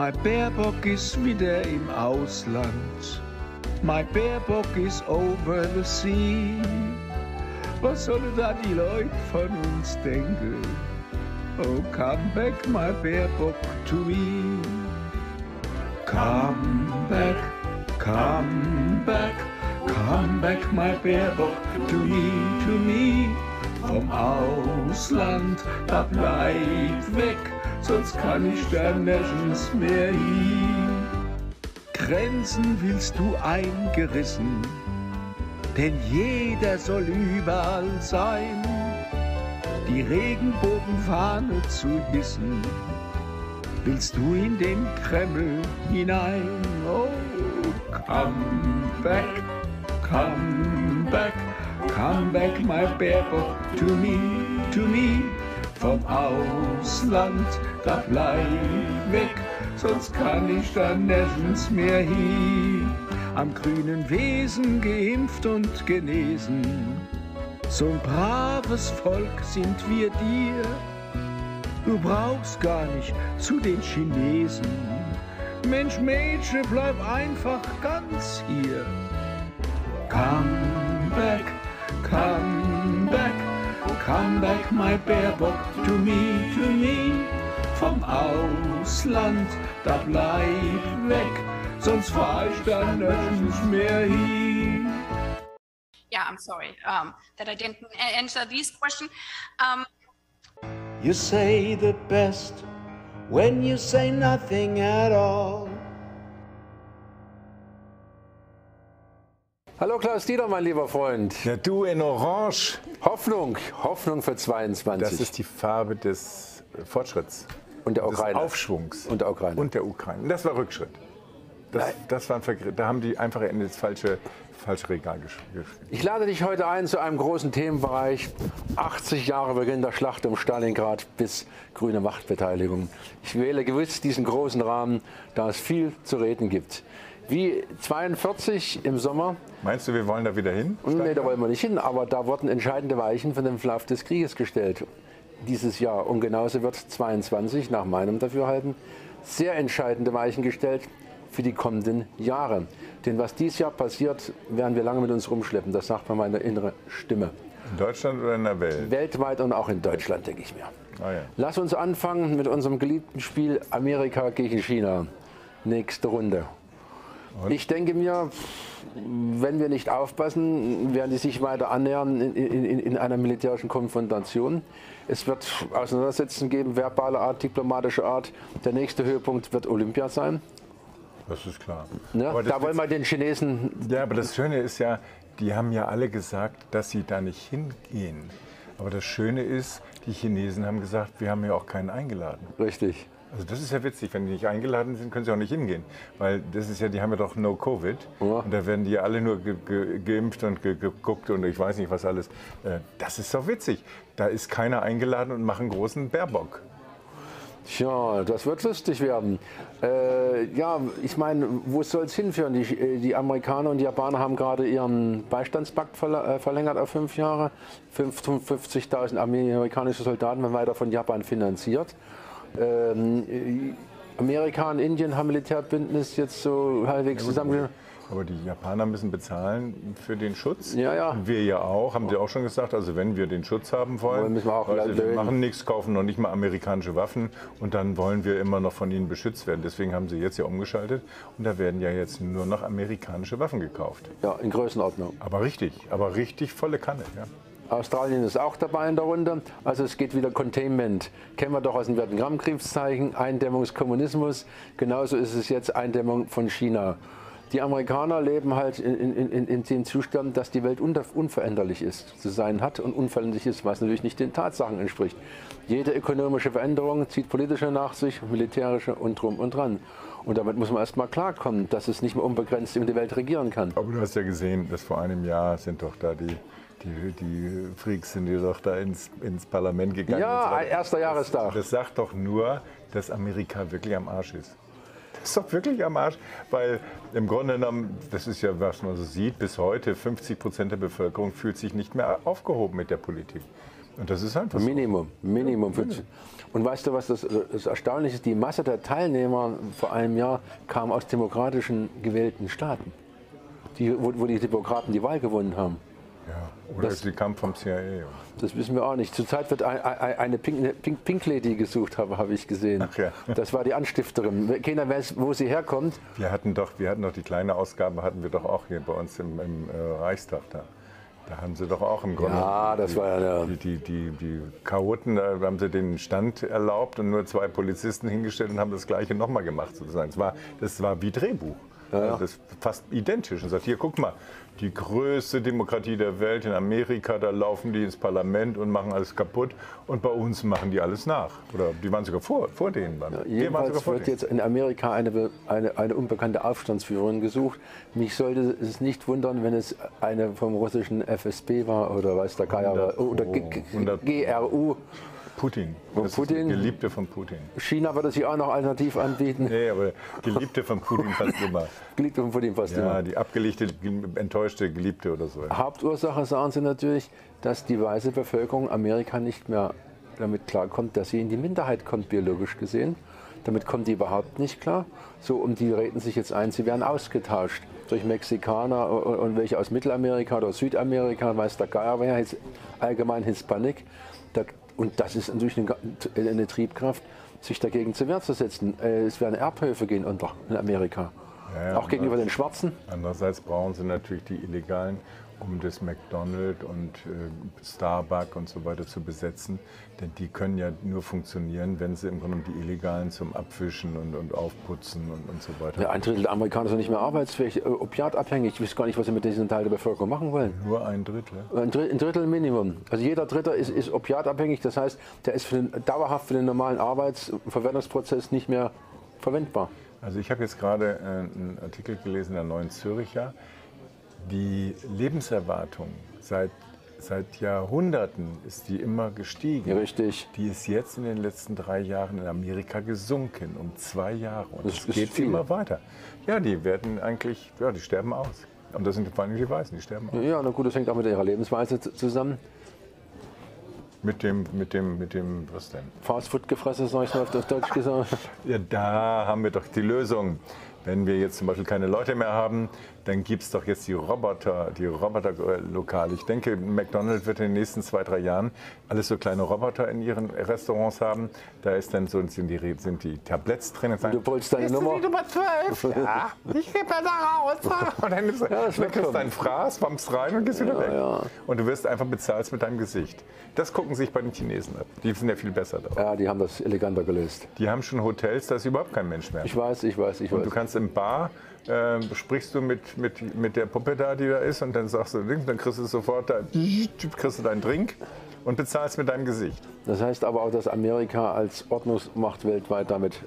My Baerbock ist wieder im Ausland. My Baerbock is over the sea. Was sollen da die Leute von uns denken? Oh, come back, my Baerbock, to me. Come back, come back, come back, my Baerbock, to me, to me. Vom Ausland, da bleib weg, sonst kann ich da nirgends mehr hin. Grenzen willst du eingerissen, denn jeder soll überall sein. Die Regenbogenfahne zu hissen, willst du in den Kreml hinein. Oh, come back, come back, come back, my Baerbock, to me, to me. Vom Ausland, da bleib weg, sonst kann ich da nirgends mehr hin. Am grünen Wesen geimpft und genesen, so ein braves Volk sind wir dir. Du brauchst gar nicht zu den Chinesen. Mensch, Mädchen, bleib einfach ganz hier. Come back, come back, come back, my Baerbock, to me, to me. Vom Ausland, da bleib weg, sonst fahr ich da nirgends mehr hin. Yeah, I'm sorry um, that I didn't answer these questions. Um, You say the best when you say nothing at all. Hallo Klaus Dieter, mein lieber Freund. Ja, du in Orange. Hoffnung, Hoffnung für 22. Das ist die Farbe des Fortschritts. Und der Des Ukraine. Aufschwungs. Und der Ukraine. Und der Ukraine. Das war Rückschritt. Das, das war ein Vergr da haben die einfach in das falsche, falsche Regal gesch geschrieben. Ich lade dich heute ein zu einem großen Themenbereich. 80 Jahre Beginn der Schlacht um Stalingrad bis grüne Machtbeteiligung. Ich wähle gewiss diesen großen Rahmen, da es viel zu reden gibt. Wie 42 im Sommer, Meinst du, wir wollen da wieder hin? nee, da wollen wir nicht hin, aber da wurden entscheidende Weichen für den Verlauf des Krieges gestellt dieses Jahr. Und genauso wird 22 nach meinem Dafürhalten sehr entscheidende Weichen gestellt für die kommenden Jahre. Denn was dieses Jahr passiert, werden wir lange mit uns rumschleppen. Das sagt mir meine innere Stimme. In Deutschland oder in der Welt? Weltweit und auch in Deutschland, denke ich mir. Ah, ja. Lass uns anfangen mit unserem geliebten Spiel Amerika gegen China. Nächste Runde. Ich denke mir, wenn wir nicht aufpassen, werden die sich weiter annähern in, in, in einer militärischen Konfrontation. Es wird Auseinandersetzungen geben, verbale Art, diplomatische Art. Der nächste Höhepunkt wird Olympia sein. Das ist klar. Ne? Aber das Da wollen wir den Chinesen. Ja, aber das Schöne ist ja, die haben ja alle gesagt, dass sie da nicht hingehen. Aber das Schöne ist, die Chinesen haben gesagt, wir haben ja auch keinen eingeladen. Richtig. Also das ist ja witzig, wenn die nicht eingeladen sind, können sie auch nicht hingehen. Weil das ist ja, die haben ja doch No Covid. Ja. Und da werden die ja alle nur ge ge geimpft und ge geguckt und ich weiß nicht was alles. Äh, Das ist doch witzig. Da ist keiner eingeladen und machen großen Baerbock. Tja, das wird lustig werden. Äh, ja, ich meine, wo soll es hinführen? Die, äh, die Amerikaner und die Japaner haben gerade ihren Beistandspakt äh, verlängert auf fünf Jahre. 55.000 amerikanische Soldaten werden weiter von Japan finanziert. Ähm, äh, Amerika und Indien haben Militärbündnis jetzt so halbwegs zusammen. Aber die Japaner müssen bezahlen für den Schutz. Ja, ja. Wir ja auch, haben sie auch schon gesagt. Also wenn wir den Schutz haben wollen, Wollen, müssen wir auch also wir machen nichts, kaufen noch nicht mal amerikanische Waffen und dann wollen wir immer noch von ihnen beschützt werden. Deswegen haben sie jetzt ja umgeschaltet und da werden ja jetzt nur noch amerikanische Waffen gekauft. Ja, in Größenordnung. Aber richtig, aber richtig volle Kanne. Ja. Australien ist auch dabei in der Runde. Also es geht wieder Containment. Kennen wir doch aus dem Vietnamkriegszeichen, Eindämmung des Kommunismus. Genauso ist es jetzt Eindämmung von China. Die Amerikaner leben halt in, in, in, in dem Zustand, dass die Welt unveränderlich ist, zu sein hat und unveränderlich ist, was natürlich nicht den Tatsachen entspricht. Jede ökonomische Veränderung zieht politische nach sich, militärische und drum und dran. Und damit muss man erst mal klarkommen, dass es nicht mehr unbegrenzt über die Welt regieren kann. Aber du hast ja gesehen, dass vor einem Jahr sind doch da die, die, die Freaks sind die doch da ins, ins Parlament gegangen. Ja, so erster Jahrestag. Das sagt doch nur, dass Amerika wirklich am Arsch ist. Das ist doch wirklich am Arsch, weil im Grunde genommen, das ist ja, was man so sieht, bis heute 50 Prozent der Bevölkerung fühlt sich nicht mehr aufgehoben mit der Politik. Und das ist einfach so. Minimum, Minimum. Für, und weißt du, was das, das Erstaunliche ist? Die Masse der Teilnehmer vor einem Jahr kam aus demokratischen gewählten Staaten, die, wo, wo die Demokraten die Wahl gewonnen haben. Ja. Oder Das- sie kam vom CIA. Das wissen wir auch nicht. Zurzeit wird ein, ein, eine Pink, Pink, Pink Lady gesucht, habe, habe ich gesehen. Ach ja. Das war die Anstifterin. Keiner weiß, wo sie herkommt. Wir hatten doch, wir hatten doch die kleine Ausgabe, hatten wir doch auch hier bei uns im, im äh, Reichstag da. Da haben sie doch auch im Grunde. Ja, das die, war ja Die, die, die, die Chaoten, da haben sie den Stand erlaubt und nur zwei Polizisten hingestellt und haben das Gleiche nochmal gemacht sozusagen. Das war, das war wie Drehbuch. Also das ist fast identisch. Und sagt, hier, guck mal, die größte Demokratie der Welt in Amerika, da laufen die ins Parlament und machen alles kaputt. Und bei uns machen die alles nach. Oder die waren sogar vor, vor denen. Sogar Jedenfalls wird jetzt in Amerika eine, eine, eine unbekannte Aufstandsführerin gesucht. Mich sollte es nicht wundern, wenn es eine vom russischen FSB war oder weiß der Geier oder G G 100 GRU. Putin. Von Das Putin? Geliebte von Putin. China würde sich auch noch alternativ anbieten. Nee, aber Geliebte von Putin fast immer. Geliebte von Putin fast Ja, immer. die abgelegte, enttäuschte Geliebte oder so. Hauptursache sagen sie natürlich, dass die weiße Bevölkerung Amerika nicht mehr damit klarkommt, dass sie in die Minderheit kommt, biologisch gesehen. Damit kommen die überhaupt nicht klar. So, und die reden sich jetzt ein, sie werden ausgetauscht durch Mexikaner und welche aus Mittelamerika oder Südamerika, weiß der Geier, wer allgemein Hispanik. Und das ist natürlich eine, eine Triebkraft, sich dagegen zur Wehr zu setzen. Äh, Es werden Erbhöfe gehen unter in Amerika. Ja, ja, Auch gegenüber den Schwarzen. Andererseits brauchen sie natürlich die Illegalen, um das McDonald's und äh, Starbucks und so weiter zu besetzen. Denn die können ja nur funktionieren, wenn sie im Grunde die Illegalen zum Abfischen und, und Aufputzen und, und so weiter. Ja, ein Drittel der Amerikaner sind nicht mehr arbeitsfähig, äh, opiatabhängig. Ich weiß gar nicht, was sie mit diesem Teil der Bevölkerung machen wollen. Nur ein Drittel. Ein Drittel, ein Drittel Minimum. Also jeder Dritter ist, ist opiatabhängig. Das heißt, der ist für den, dauerhaft für den normalen Arbeits- und Verwendungsprozess nicht mehr verwendbar. Also ich habe jetzt gerade äh, einen Artikel gelesen in der Neuen Züricher. Die Lebenserwartung seit, seit Jahrhunderten ist die immer gestiegen. Richtig. Die ist jetzt in den letzten drei Jahren in Amerika gesunken, um zwei Jahre. Und Das ist geht viel. immer weiter. Ja, die werden eigentlich, ja, die sterben aus. Und das sind vor allem die Weißen, die sterben aus. Ja, na gut, das hängt auch mit ihrer Lebensweise zu- zusammen. Mit dem, mit dem, mit dem, was denn? Fastfood gefressen, sag ich mal auf auf Deutsch gesagt. Ja, da haben wir doch die Lösung. Wenn wir jetzt zum Beispiel keine Leute mehr haben, dann gibt es doch jetzt die Roboter, die Roboterlokale. Ich denke, McDonald's wird in den nächsten zwei, drei Jahren alles so kleine Roboter in ihren Restaurants haben. Da ist dann so, sind, die, sind die Tabletts drin. Und sagen, Du polst deine "Bist du Nummer?" die Nummer 12? Ja, ich gebe da raus. Und dann, ist, du kommen. dein Fraß, wammst rein und gehst wieder weg. ja. Und du wirst einfach bezahlt mit deinem Gesicht. Das gucken sich bei den Chinesen ab. Die sind ja viel besser da. Ja, die haben das eleganter gelöst. Die haben schon Hotels, da ist überhaupt kein Mensch mehr. Ich weiß, ich weiß, ich Und weiß. du kannst im Bar, äh, sprichst du mit, mit, mit der Puppe da, die da ist, und dann sagst du, dann kriegst du sofort da, kriegst du deinen Drink und bezahlst mit deinem Gesicht. Das heißt aber auch, dass Amerika als Ordnungsmacht weltweit damit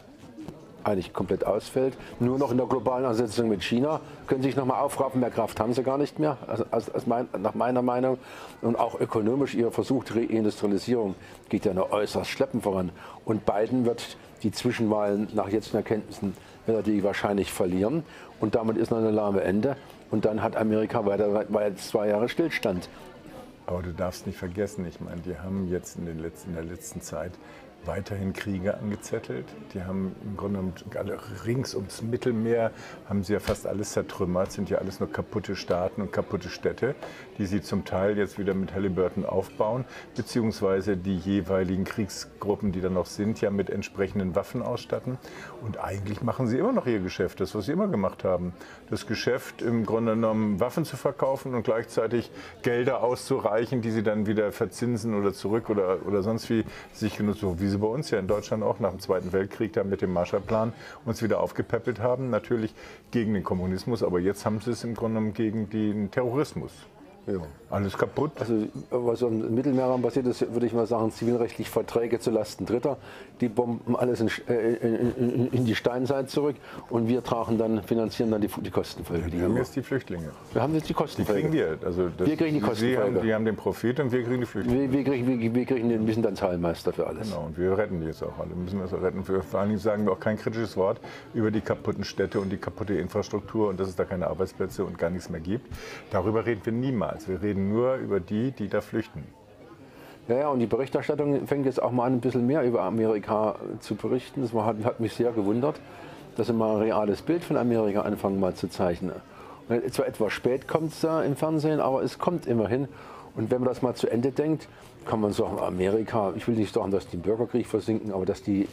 eigentlich komplett ausfällt. Nur noch in der globalen Ersetzung mit China können sie sich nochmal aufraffen. Mehr Kraft haben sie gar nicht mehr, also, als, als mein, nach meiner Meinung. Und auch ökonomisch, ihr Versuch Reindustrialisierung geht ja nur äußerst schleppend voran. Und Biden wird die Zwischenwahlen nach jetzigen Erkenntnissen wird er die wahrscheinlich verlieren. Und damit ist noch eine lahme Ende. Und dann hat Amerika weiter, weiter zwei Jahre Stillstand. Aber du darfst nicht vergessen, ich meine, die haben jetzt in, den letzten, in der letzten Zeit weiterhin Kriege angezettelt. Die haben im Grunde genommen rings ums Mittelmeer, haben sie ja fast alles zertrümmert, sind ja alles nur kaputte Staaten und kaputte Städte, die sie zum Teil jetzt wieder mit Halliburton aufbauen, beziehungsweise die jeweiligen Kriegsgruppen, die da noch sind, ja mit entsprechenden Waffen ausstatten. Und eigentlich machen sie immer noch ihr Geschäft, das, was sie immer gemacht haben. Das Geschäft im Grunde genommen Waffen zu verkaufen und gleichzeitig Gelder auszureichen, die sie dann wieder verzinsen oder zurück oder, oder sonst wie sich genutzt, so wie sie bei uns ja in Deutschland auch nach dem Zweiten Weltkrieg da mit dem Marshallplan uns wieder aufgepäppelt haben. Natürlich gegen den Kommunismus, aber jetzt haben sie es im Grunde genommen gegen den Terrorismus. Ja. Alles kaputt. Also was im Mittelmeerraum passiert ist, würde ich mal sagen, zivilrechtlich Verträge zu Lasten Dritter. Die bomben alles in, äh, in, in die Steinzeit zurück und wir tragen dann, finanzieren dann die, die Kostenfolge. Wir haben jetzt die Flüchtlinge. Wir haben jetzt die Die Kostenfolge. kriegen wir. Also das, Wir kriegen die Sie Kostenfolge. haben, die haben den Profit und wir kriegen die Flüchtlinge. Wir, wir, kriegen, wir, wir, kriegen den, wir sind dann Zahlmeister für alles. Genau, und wir retten die jetzt auch alle. Wir müssen das auch retten. Wir, vor allen Dingen sagen wir auch kein kritisches Wort über die kaputten Städte und die kaputte Infrastruktur und dass es da keine Arbeitsplätze und gar nichts mehr gibt. Darüber reden wir niemals. Wir reden nur über die, die da flüchten. Ja, ja, und die Berichterstattung fängt jetzt auch mal an, ein bisschen mehr über Amerika zu berichten. Das war, hat, hat mich sehr gewundert, dass sie mal ein reales Bild von Amerika anfangen mal zu zeichnen. Und zwar etwas spät kommt es da im Fernsehen, aber es kommt immerhin. Und wenn man das mal zu Ende denkt, kann man sagen, Amerika, ich will nicht sagen, dass die im Bürgerkrieg versinken, aber dass die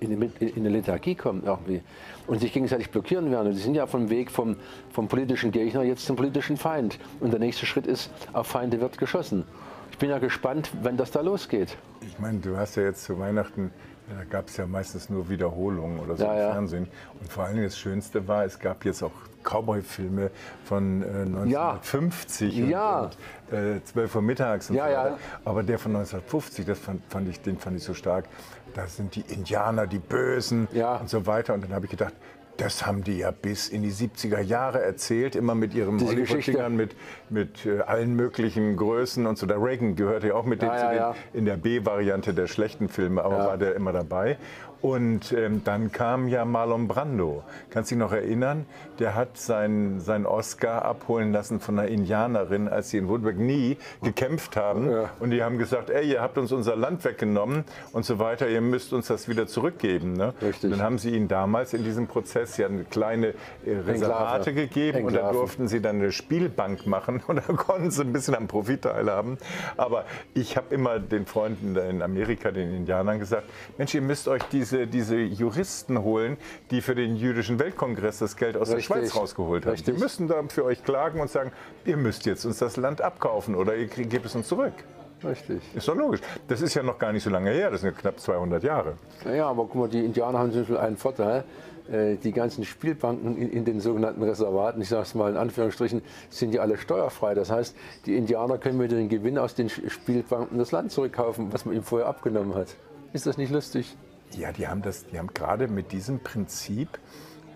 in, in, in eine Lethargie kommen irgendwie und sich gegenseitig blockieren werden. Und die sind ja vom Weg vom, vom politischen Gegner jetzt zum politischen Feind. Und der nächste Schritt ist, auf Feinde wird geschossen. Ich bin ja gespannt, wenn das da losgeht. Ich meine, du hast ja jetzt zu Weihnachten, da gab es ja meistens nur Wiederholungen oder so Ja, im ja. Fernsehen. Und vor allem das Schönste war, es gab jetzt auch Cowboy-Filme von äh, 1950 Ja. und, und äh, 12 Uhr mittags und Ja, so ja. weiter. Aber der von 1950, das fand, fand ich, den fand ich so stark. Da sind die Indianer, die Bösen Ja. und so weiter. Und dann habe ich gedacht, das haben die ja bis in die 70er Jahre erzählt, immer mit Geschichte. Hollywood-Dingern, mit, mit äh, allen möglichen Größen und so. Der Reagan gehörte ja auch mit Ja, den, ja, zu den ja. in der B-Variante der schlechten Filme, aber war der immer dabei. Und ähm, dann kam ja Marlon Brando. Kannst du dich noch erinnern? Der hat seinen, seinen Oscar abholen lassen von einer Indianerin, als sie in Woodburg nie gekämpft haben. Ja. Und die haben gesagt, ey, ihr habt uns unser Land weggenommen und so weiter, ihr müsst uns das wieder zurückgeben. Ne? Richtig. Und dann haben sie ihnen damals in diesem Prozess ja eine kleine äh, Reservate Enklave. gegeben und da Enklaven. durften sie dann eine Spielbank machen und da konnten sie ein bisschen am Profit teilhaben. Aber ich habe immer den Freunden in Amerika, den Indianern gesagt, Mensch, ihr müsst euch diese, diese Juristen holen, die für den jüdischen Weltkongress das Geld aus Richtig. der Schweiz rausgeholt haben. Richtig. Die müssen da für euch klagen und sagen, ihr müsst jetzt uns das Land abkaufen oder ihr gebt es uns zurück. Richtig. Ist doch logisch. Das ist ja noch gar nicht so lange her, das sind ja knapp 200 Jahre. Naja, aber guck mal, die Indianer haben zum Beispiel einen Vorteil. Äh, Die ganzen Spielbanken in, den sogenannten Reservaten, ich sage es mal in Anführungsstrichen, sind ja alle steuerfrei. Das heißt, die Indianer können mit den Gewinn aus den Spielbanken das Land zurückkaufen, was man ihm vorher abgenommen hat. Ist das nicht lustig? Ja, die haben das, die haben gerade mit diesem Prinzip,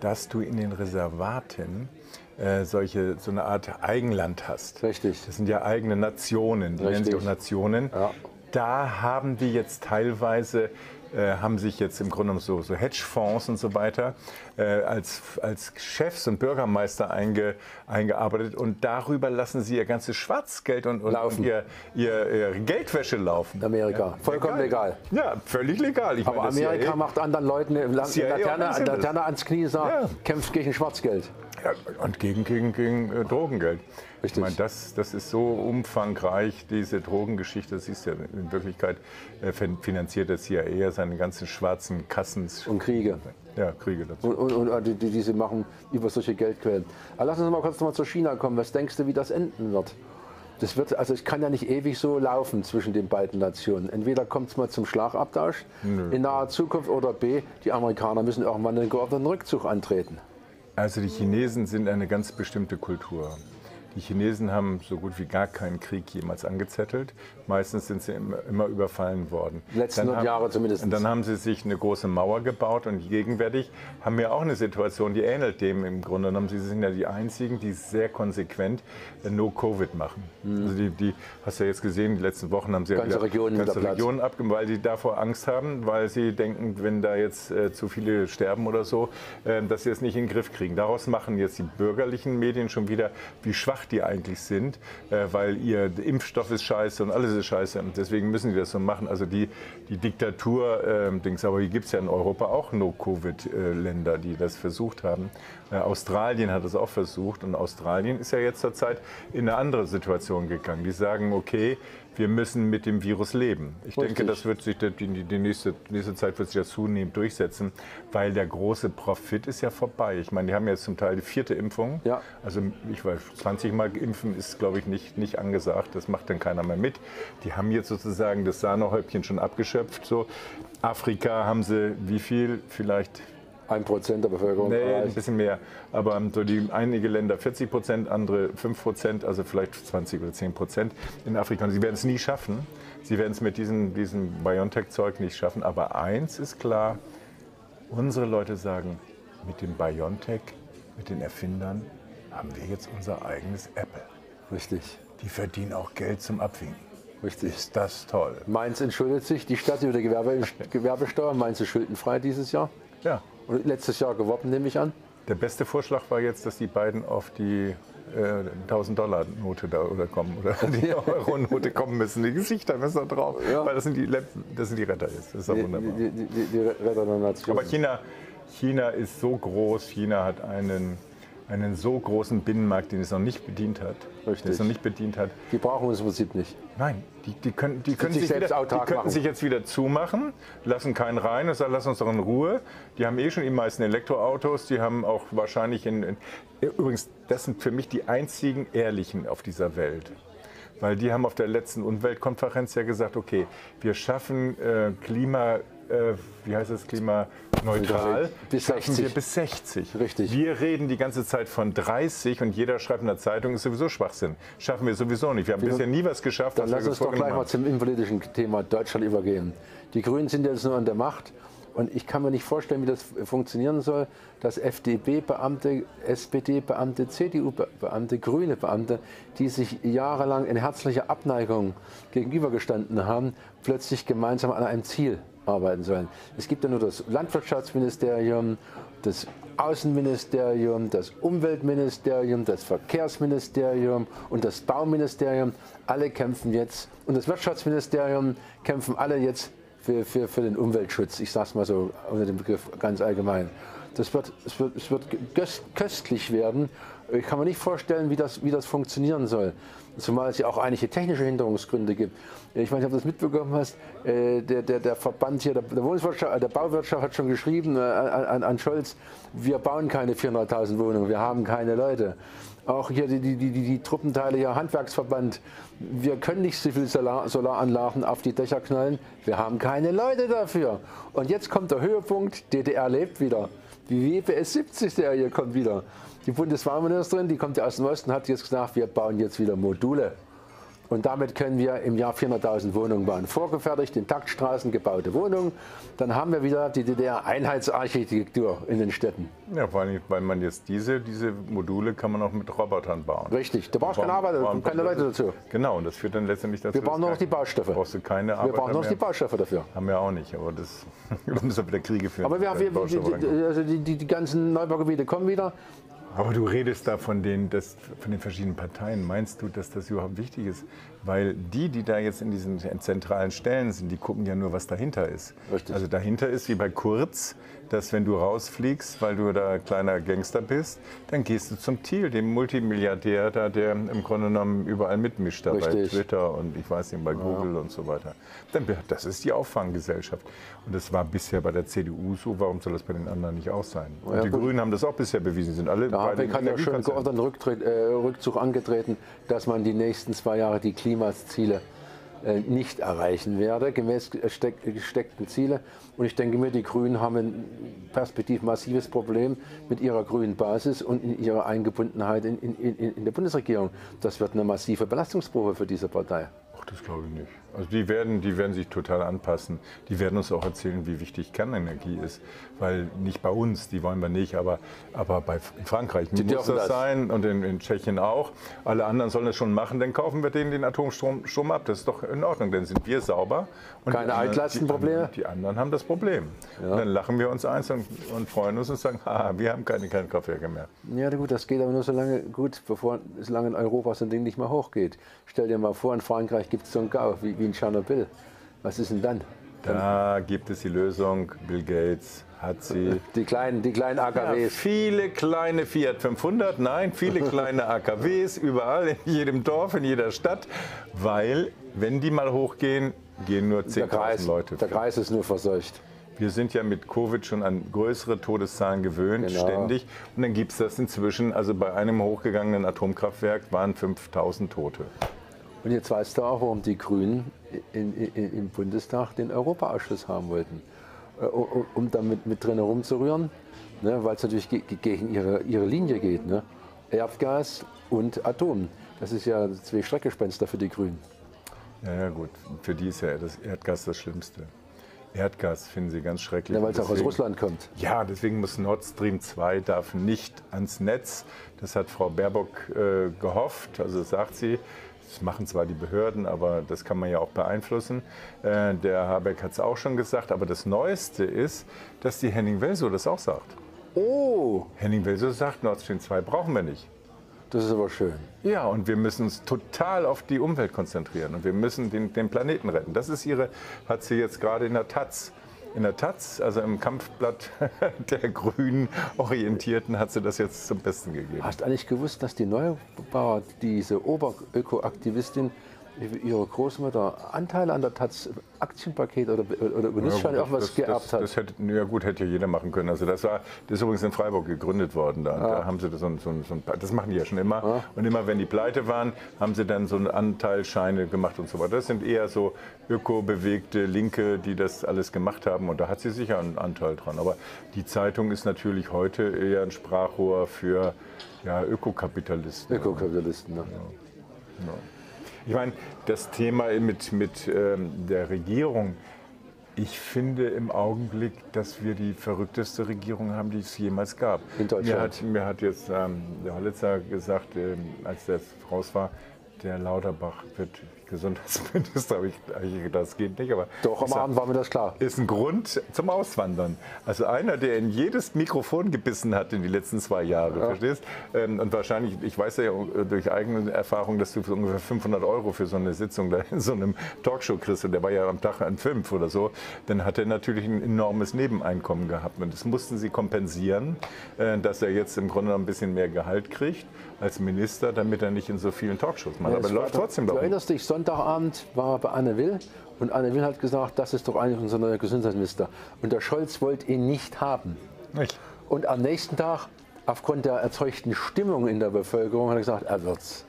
dass du in den Reservaten äh, solche, so eine Art Eigenland hast. Richtig. Das sind ja eigene Nationen, die nennen sich auch Richtig. Nationen. Ja. Da haben die jetzt teilweise äh, haben sich jetzt im Grunde genommen so, so Hedgefonds und so weiter äh, als, als Chefs und Bürgermeister einge, eingearbeitet und darüber lassen sie ihr ganzes Schwarzgeld und, und, Laufen. und ihr, ihr, ihre Geldwäsche laufen. Amerika. Vollkommen legal. Ja, völlig legal. Ich Aber meine, Amerika CIA macht anderen Leuten eine La- CIA Laterne. Laterne ans Knie, sagt, Ja. kämpft gegen Schwarzgeld. Und gegen, gegen, gegen äh, Drogengeld. Richtig. Ich meine, das, das ist so umfangreich, diese Drogengeschichte. Das ist ja in Wirklichkeit äh, fin- finanziert das CIA ja seine ganzen schwarzen Kassen. Und Kriege. Ja, Kriege dazu. Und, und, und die, die, diese machen über solche Geldquellen. Aber lass uns mal kurz noch mal zu China kommen. Was denkst du, wie das enden wird? Das wird, also es kann ja nicht ewig so laufen zwischen den beiden Nationen. Entweder kommt es mal zum Schlagabtausch in naher Zukunft oder B, die Amerikaner müssen irgendwann einen geordneten Rückzug antreten. Also die Chinesen sind eine ganz bestimmte Kultur. Die Chinesen haben so gut wie gar keinen Krieg jemals angezettelt. Meistens sind sie immer, überfallen worden. Die letzten Dann 100 haben- Jahre zumindest. Und dann haben sie sich eine große Mauer gebaut und gegenwärtig haben wir auch eine Situation, die ähnelt dem im Grunde genommen. Sie sind ja die einzigen, die sehr konsequent äh, No-Covid machen. Also die, die, hast du ja jetzt gesehen, die letzten Wochen haben sie Mhm. Ganze ja wieder Regionen ganze. Regionen abgemacht, weil sie davor Angst haben, weil sie denken, wenn da jetzt äh, zu viele sterben oder so, äh, dass sie es nicht in den Griff kriegen. Daraus machen jetzt die bürgerlichen Medien schon wieder, wie schwach die eigentlich sind, äh, weil ihr Impfstoff ist scheiße und alles ist scheiße. Und deswegen müssen die das so machen. Also die, die Diktatur-Dings, aber hier gibt es ja in Europa auch No-Covid-Länder, die das versucht haben. Äh, Australien hat es auch versucht und Australien ist ja jetzt zurzeit in eine andere Situation gegangen. Die sagen, okay, wir müssen mit dem Virus leben. Ich denke, Richtig. das wird sich die, die, die nächste, nächste Zeit wird sich das zunehmend durchsetzen, weil der große Profit ist ja vorbei. Ich meine, die haben jetzt zum Teil die vierte Impfung. Ja. Also ich weiß, 20 Mal impfen ist, glaube ich, nicht, nicht angesagt. Das macht dann keiner mehr mit. Die haben jetzt sozusagen das Sahnehäubchen schon abgeschöpft. So. Afrika haben sie wie viel? Vielleicht Ein Prozent der Bevölkerung Nee, ein bisschen mehr. Aber ähm, so die einige Länder 40 Prozent, andere 5 Prozent, also vielleicht 20 oder 10 Prozent in Afrika. Und sie werden es nie schaffen. Sie werden es mit diesem, diesem BioNTech-Zeug nicht schaffen. Aber eins ist klar, unsere Leute sagen, mit dem BioNTech, mit den Erfindern, haben wir jetzt unser eigenes Apple. Richtig, Die verdienen auch Geld zum Abwinken. richtig. Ist das toll? Mainz entschuldigt sich, die Stadt über die Gewerbe, Gewerbesteuer. Mainz ist schuldenfrei dieses Jahr. Ja. Und letztes Jahr geworben, nehme ich an. Der beste Vorschlag war jetzt, dass die beiden auf die äh, 1000-Dollar-Note da oder kommen oder die Euro-Note kommen müssen. Die Gesichter müssen da drauf, Ja. weil das sind die, Let- das sind die Retter jetzt. Das ist doch wunderbar. die, die, die, die Retter der Nation. Aber China, China ist so groß, China hat einen, einen so großen Binnenmarkt, den es noch nicht bedient hat. Richtig. Den es noch nicht bedient hat. die brauchen uns im Prinzip nicht. Nein, die, die, können, die, können sich sich wieder, die könnten machen. sich jetzt wieder zumachen, lassen keinen rein und sagen, lass uns doch in Ruhe. Die haben eh schon die meisten Elektroautos, die haben auch wahrscheinlich in, in übrigens, das sind für mich die einzigen Ehrlichen auf dieser Welt. Weil die haben auf der letzten Umweltkonferenz ja gesagt, okay, wir schaffen äh, Klima, äh, wie heißt es, klimaneutral, Bis schaffen 60. wir bis 60. Richtig. Wir reden die ganze Zeit von 30 und jeder schreibt in der Zeitung, ist sowieso Schwachsinn. Schaffen wir sowieso nicht. Wir haben bisher nie was geschafft, Dann was lass wir uns doch gleich mal zum innenpolitischen Thema Deutschland übergehen. Die Grünen sind jetzt nur an der Macht und ich kann mir nicht vorstellen, wie das funktionieren soll, dass FDP-Beamte, SPD-Beamte, CDU-Beamte, grüne Beamte, die sich jahrelang in herzlicher Abneigung gegenübergestanden haben, plötzlich gemeinsam an einem Ziel arbeiten sollen. Es gibt ja nur das Landwirtschaftsministerium, das Außenministerium, das Umweltministerium, das Verkehrsministerium und das Bauministerium. Alle kämpfen jetzt und das Wirtschaftsministerium kämpfen alle jetzt für, für, für den Umweltschutz. Ich sage es mal so unter dem Begriff ganz allgemein. Das wird, es wird, es wird köstlich werden. Ich kann mir nicht vorstellen, wie das, wie das funktionieren soll. Zumal es ja auch einige technische Hinderungsgründe gibt. Ich weiß nicht, ob du das mitbekommen hast. äh, Der, der, der Verband hier, der, der, äh, Bauwirtschaft hat schon geschrieben äh, an, an Scholz, wir bauen keine 400.000 Wohnungen, wir haben keine Leute. Auch hier die, die, die, die, Truppenteile hier, Handwerksverband, wir können nicht so viele Solar, Solaranlagen auf die Dächer knallen, wir haben keine Leute dafür. Und jetzt kommt der Höhepunkt, DDR lebt wieder. Die WPS 70-Serie kommt wieder. Die Bundesbauministerin, die kommt ja aus dem Osten, hat jetzt gesagt, wir bauen jetzt wieder Module. Und damit können wir im Jahr 400.000 Wohnungen bauen. Vorgefertigt in Taktstraßen gebaute Wohnungen. Dann haben wir wieder die DDR-Einheitsarchitektur in den Städten. Ja, vor allem, weil man jetzt diese, diese Module kann man auch mit Robotern bauen. Richtig. Da brauchst du keine Arbeiter, Warum- keine Leute dazu. Genau, und das führt dann letztendlich dazu. Wir brauchen nur noch die Baustoffe. Brauchst du keine Wir Arbeiter brauchen noch mehr. die Baustoffe dafür. Haben wir auch nicht, aber das wir müssen wieder Kriege führen. Aber wir, wenn wir, wir, die, also die, die, die ganzen Neubaugebiete kommen wieder. Aber du redest da von den, das, von den verschiedenen Parteien. Meinst du, dass das überhaupt wichtig ist? Weil die, die da jetzt in diesen zentralen Stellen sind, die gucken ja nur, was dahinter ist. Richtig. Also dahinter ist wie bei Kurz, dass wenn du rausfliegst, weil du da kleiner Gangster bist, dann gehst du zum Thiel, dem Multimilliardär, da, der im Grunde genommen überall mitmischt, da bei. Twitter und ich weiß nicht, bei Google und so weiter. Dann, das ist die Auffanggesellschaft. Und das war bisher bei der CDU so, warum soll das bei den anderen nicht auch sein? Und Ja, die gut. Grünen haben das auch bisher bewiesen, sind alle Der Habeck hat ja schon geordneten Rücktritt, äh, Rückzug angetreten, dass man die nächsten zwei Jahre die Klimaziele äh, nicht erreichen werde, gemäß gesteck, gesteckten Ziele. Und ich denke mir, die Grünen haben ein perspektiv massives Problem mit ihrer grünen Basis und in ihrer Eingebundenheit in, in, in, in der Bundesregierung. Das wird eine massive Belastungsprobe für diese Partei. Ach, das glaube ich nicht. Also die werden, die werden sich total anpassen. Die werden uns auch erzählen, wie wichtig Kernenergie ist. Weil nicht bei uns, die wollen wir nicht, aber, aber bei, in Frankreich muss das, das. sein und in, in Tschechien auch. Alle anderen sollen das schon machen, dann kaufen wir denen den Atomstrom Strom ab. Das ist doch in Ordnung, dann sind wir sauber. Und Keine die anderen- Altlastenprobleme? Die, anderen- die anderen haben das Problem. Und dann lachen wir uns eins und, und freuen uns und sagen, haha, wir haben keine Kernkraftwerke mehr. Ja, gut, das geht aber nur so lange gut, bevor, solange in Europa so ein Ding nicht mehr hochgeht. Stell dir mal vor, in Frankreich gibt es so einen Gau wie, wie in Tschernobyl. Was ist denn dann? Da gibt es die Lösung. Bill Gates hat sie. Die kleinen, die kleinen Ja, AKWs. viele kleine Fiat 500, nein, viele kleine AKWs, überall, in jedem Dorf, in jeder Stadt, weil, wenn die mal hochgehen, gehen nur der, Kreis, 10.000 Leute. der Kreis ist nur verseucht. Wir sind ja mit Covid schon an größere Todeszahlen gewöhnt, Genau. ständig. Und dann gibt es das inzwischen, also bei einem hochgegangenen Atomkraftwerk waren 5000 Tote. Und jetzt weißt du auch, warum die Grünen in, in, im Bundestag den Europaausschuss haben wollten. äh, um, um damit mit drin herumzurühren, ne, weil es natürlich ge gegen ihre, ihre Linie geht. Ne? Erdgas und Atom. Das ist ja zwei Schreckgespenster für die Grünen. Ja, ja, gut. Für die ist ja das Erdgas das Schlimmste. Erdgas finden sie ganz schrecklich. Ja, weil es auch aus Russland kommt. Ja, deswegen muss Nord Stream 2 darf nicht ans Netz. Das hat Frau Baerbock äh, gehofft. Also das sagt sie. Das machen zwar die Behörden, aber das kann man ja auch beeinflussen. Äh, der Habeck hat es auch schon gesagt. Aber das Neueste ist, dass die Henning Welsow das auch sagt. Oh, Henning Welsow sagt, Nord Stream 2 brauchen wir nicht. das ist aber schön. Ja, und wir müssen uns total auf die Umwelt konzentrieren und wir müssen den, den Planeten retten. Das ist ihre, hat sie jetzt gerade in der Taz. In der Taz, also im Kampfblatt der Grünen Orientierten, hat sie das jetzt zum Besten gegeben. Hast du eigentlich gewusst, dass die Neubauer, diese Oberöko-Aktivistin, ihre Großmutter Anteile an der Taz, Aktienpaket oder, oder Genussschein Ja, irgendwas das, geerbt das, hat? das hätte, ja gut, hätte ja jeder machen können. Also das, war, das ist übrigens in Freiburg gegründet worden. Da, Ah. da haben sie das, so, ein- so, so, das machen die ja schon immer. Und immer wenn die pleite waren, haben sie dann so einen Anteilscheine gemacht und so weiter. Das sind eher so öko-bewegte Linke, die das alles gemacht haben. Und da hat sie sicher einen Anteil dran. Aber die Zeitung ist natürlich heute eher ein Sprachrohr für ja, Ökokapitalisten. Ökokapitalisten. Ne? Ich meine, das Thema mit, mit ähm, der Regierung, ich finde im Augenblick, dass wir die verrückteste Regierung haben, die es jemals gab. In Deutschland. Mir hat, mir hat jetzt ähm, der Hollitzer gesagt, ähm, als der raus war, der Lauterbach wird Gesundheitsminister. Hab ich, hab ich gedacht, das geht nicht. Aber Doch, am Abend war mir das klar. ist ein Grund zum Auswandern. Also einer, der in jedes Mikrofon gebissen hat in die letzten zwei Jahre, verstehst? Ähm, und wahrscheinlich, ich weiß ja durch eigene Erfahrung, dass du für ungefähr 500 Euro für so eine Sitzung da in so einem Talkshow kriegst und der war ja am Tag an fünf oder so, dann hat er natürlich ein enormes Nebeneinkommen gehabt. Und das mussten sie kompensieren, äh, dass er jetzt im Grunde noch ein bisschen mehr Gehalt kriegt als Minister, damit er nicht in so vielen Talkshows macht. Aber Es er war läuft trotzdem Du darum. erinnerst dich, Sonntagabend war bei Anne Will und Anne Will hat gesagt, das ist doch eigentlich unser neuer Gesundheitsminister. Und der Scholz wollte ihn nicht haben. Nicht? Und am nächsten Tag, aufgrund der erzeugten Stimmung in der Bevölkerung, hat er gesagt, er wird's.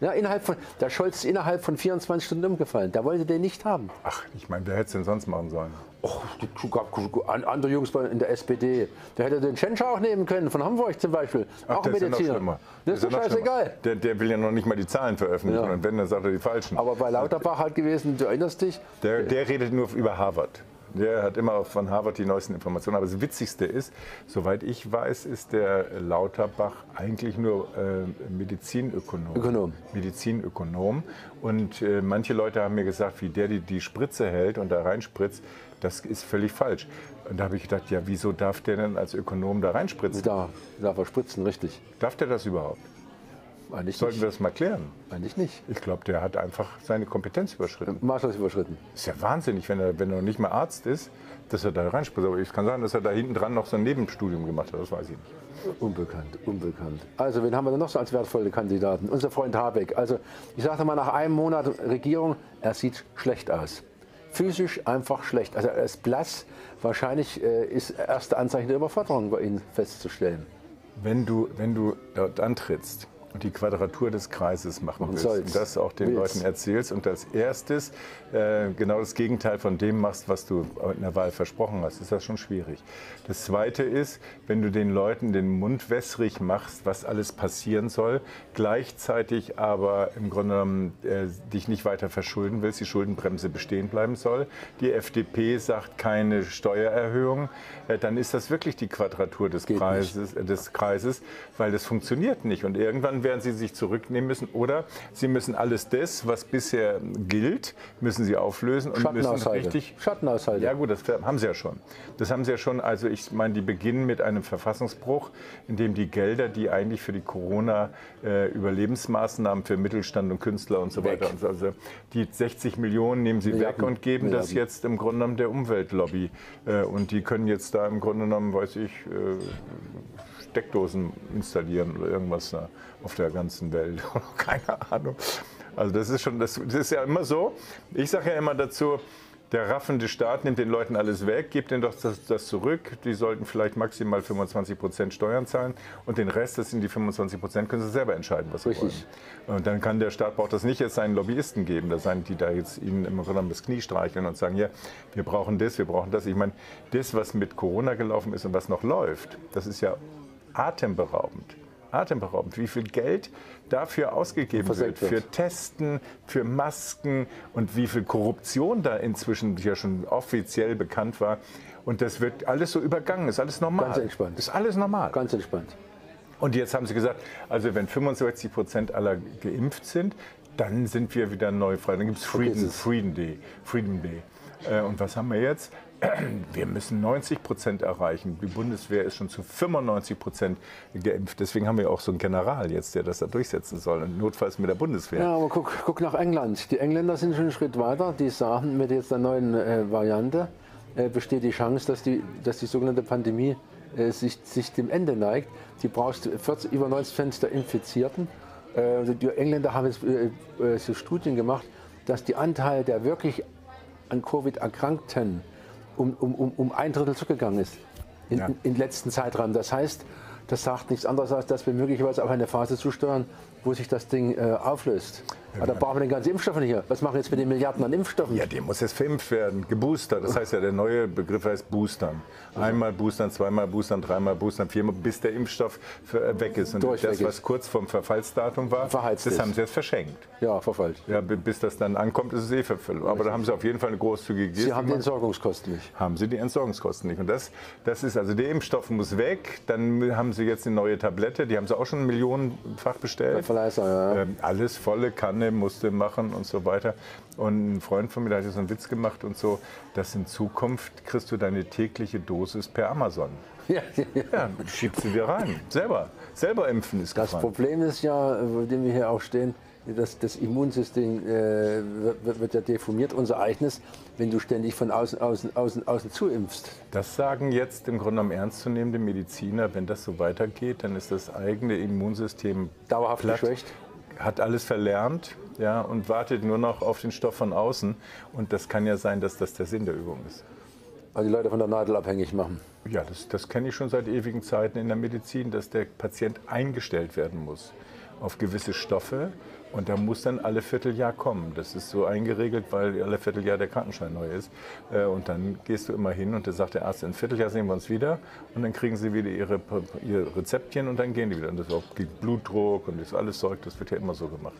Ja, innerhalb von, der Scholz ist innerhalb von 24 Stunden umgefallen. Der wollte den nicht haben. Ach, ich meine, wer hätte es denn sonst machen sollen? Och, es gab an- andere Jungs in der SPD. Der hätte den Tschentscher auch nehmen können, von Hamburg zum Beispiel. Ach, auch ist ja Mediziner. schlimmer. Das ist ja doch scheißegal. Der, der will ja noch nicht mal die Zahlen veröffentlichen. Ja. Und wenn, dann sagt er die falschen. Aber bei Lauterbach halt gewesen, du erinnerst dich, Der, der redet nur über Harvard. Der hat immer von Harvard die neuesten Informationen. Aber das Witzigste ist, soweit ich weiß, ist der Lauterbach eigentlich nur äh, Medizinökonom. Ökonom. Medizinökonom. Und äh, manche Leute haben mir gesagt, wie der die, die Spritze hält und da reinspritzt, das ist völlig falsch. Und da habe ich gedacht, ja, wieso darf der denn als Ökonom da reinspritzen? da, da verspritzen, richtig. Darf der das überhaupt? Eigentlich Sollten wir nicht. das mal klären? Eigentlich nicht. Ich glaube, der hat einfach seine Kompetenz überschritten. Maßlos überschritten. Ist ja wahnsinnig, wenn er, wenn er noch nicht mal Arzt ist, dass er da reinspritzt. Aber es kann sein, dass er da hinten dran noch so ein Nebenstudium gemacht hat. Das weiß ich nicht. Unbekannt, unbekannt. Also, wen haben wir denn noch so als wertvolle Kandidaten? Unser Freund Habeck. Also, ich sagte mal, nach einem Monat Regierung, er sieht schlecht aus. Physisch einfach schlecht. Also, er ist blass. Wahrscheinlich äh, ist erste Anzeichen der Überforderung bei ihm festzustellen. Wenn du, wenn du dort antrittst und die Quadratur des Kreises machen willst. Und das auch den Willst. Leuten erzählst. Und als erstes äh, genau das Gegenteil von dem machst, was du in der Wahl versprochen hast, ist das schon schwierig. Das Zweite ist, wenn du den Leuten den Mund wässrig machst, was alles passieren soll, gleichzeitig aber im Grunde genommen äh, dich nicht weiter verschulden willst, die Schuldenbremse bestehen bleiben soll, die FDP sagt keine Steuererhöhung, äh, dann ist das wirklich die Quadratur des Geht Kreises, äh, des Kreises, weil das funktioniert nicht. Und irgendwann werden sie sich zurücknehmen müssen oder sie müssen alles das, was bisher gilt, müssen sie auflösen und müssen richtig Schattenaushalte. ja gut, das haben sie ja schon. Das haben sie ja schon. Also ich meine, die beginnen mit einem Verfassungsbruch, in dem die Gelder, die eigentlich für die Corona-Überlebensmaßnahmen für Mittelstand und Künstler und so Weg. weiter, und so, also die 60 Millionen nehmen sie Milliarden. weg und geben das Milliarden. jetzt im Grunde genommen der Umweltlobby. Äh, Und die können jetzt da im Grunde genommen, weiß ich, äh, Steckdosen installieren oder irgendwas da auf der ganzen Welt. Keine Ahnung. Also das ist schon, das, das ist ja immer so. Ich sage ja immer dazu, Der raffende Staat nimmt den Leuten alles weg, gibt ihnen doch das, das zurück. Die sollten vielleicht maximal 25 Prozent Steuern zahlen und den Rest, das sind die 25 Prozent, können sie selber entscheiden, was sie Richtig. wollen. Und dann kann der Staat braucht das nicht jetzt seinen Lobbyisten geben, das seien die da jetzt ihnen im Grunde das Knie streicheln und sagen, ja, wir brauchen das, wir brauchen das. Ich meine, das, was mit Corona gelaufen ist und was noch läuft, das ist ja atemberaubend. Atemberaubend, wie viel Geld dafür ausgegeben wird, wird. für Testen, für Masken und wie viel Korruption da inzwischen ja schon offiziell bekannt war. Und das wird alles so übergangen, ist alles normal. Ganz entspannt. Ist alles normal. Ganz entspannt. Und jetzt haben sie gesagt, also wenn 65 Prozent aller geimpft sind, dann sind wir wieder neu frei. Dann gibt es Freedom, Vergiss es. Freedom Day. Freedom Day. Äh, und was haben wir jetzt? Wir müssen 90 Prozent erreichen. Die Bundeswehr ist schon zu 95 Prozent geimpft. Deswegen haben wir auch so einen General jetzt, der das da durchsetzen soll. Und notfalls mit der Bundeswehr. Ja, aber guck, guck nach England. Die Engländer sind schon einen Schritt weiter. Die sagen, mit jetzt der neuen äh, Variante äh, besteht die Chance, dass die, dass die sogenannte Pandemie äh, sich, sich dem Ende neigt. Die brauchst 40, über 90 Prozent der Infizierten. Äh, die Engländer haben jetzt äh, äh, so Studien gemacht, dass die Anteil der wirklich an Covid Erkrankten um, um, um, um ein Drittel zurückgegangen ist in, Ja. in, letzten Zeitraum. Das heißt, das sagt nichts anderes, als dass wir möglicherweise auf eine Phase zusteuern, wo sich das Ding äh, auflöst. Aber da brauchen wir den ganzen Impfstoff nicht hier. Was machen wir jetzt mit den Milliarden an Impfstoffen? Ja, der muss jetzt verimpft werden, geboostert. Das heißt ja, der neue Begriff heißt Boostern. Einmal Boostern, zweimal Boostern, dreimal Boostern, viermal, bis der Impfstoff äh, weg ist. Und Durch das, was kurz vorm Verfallsdatum war, Verheizt das ist. haben sie jetzt verschenkt. Ja, verfallt. Ja, bi- bis das dann ankommt, ist es eh Verfüllung. Aber da haben sie auf jeden Fall eine großzügige Geste Sie haben die. Entsorgungskosten nicht. haben sie die Entsorgungskosten nicht. Und das, das ist also der Impfstoff muss weg. Dann haben sie jetzt eine neue Tablette, die haben sie auch schon millionenfach bestellt. Verleißer, ja. Ähm, alles volle Kanne musste machen und so weiter. Und ein Freund von mir der hat jetzt so einen Witz gemacht und so, dass in Zukunft kriegst du deine tägliche Dosis per Amazon. Ja, Ja, schiebst du dir rein. Selber. Selber impfen ist Das gefragt. Problem ist ja, vor dem wir hier auch stehen, dass das Immunsystem äh, wird, wird ja deformiert, unser eigenes, wenn du ständig von außen, außen, außen, außen zuimpfst. Das sagen jetzt im Grunde genommen ernstzunehmende Mediziner. Wenn das so weitergeht, dann ist das eigene Immunsystem Dauerhaft platt, geschwächt. Hat alles verlernt ja, und wartet nur noch auf den Stoff von außen. Und das kann ja sein, dass das der Sinn der Übung ist. Also die Leute von der Nadel abhängig machen. Ja, das, das kenne ich schon seit ewigen Zeiten in der Medizin, dass der Patient eingestellt werden muss auf gewisse Stoffe. Und da muss dann alle Vierteljahr kommen. Das ist so eingeregelt, weil alle Vierteljahr der Krankenschein neu ist. Äh, Und dann gehst du immer hin und da sagt der Arzt, in Vierteljahr sehen wir uns wieder. Und dann kriegen sie wieder ihre, ihre Rezeptchen und dann gehen die wieder. Und das ist auch Blutdruck und das alles Zeug, das wird ja immer so gemacht.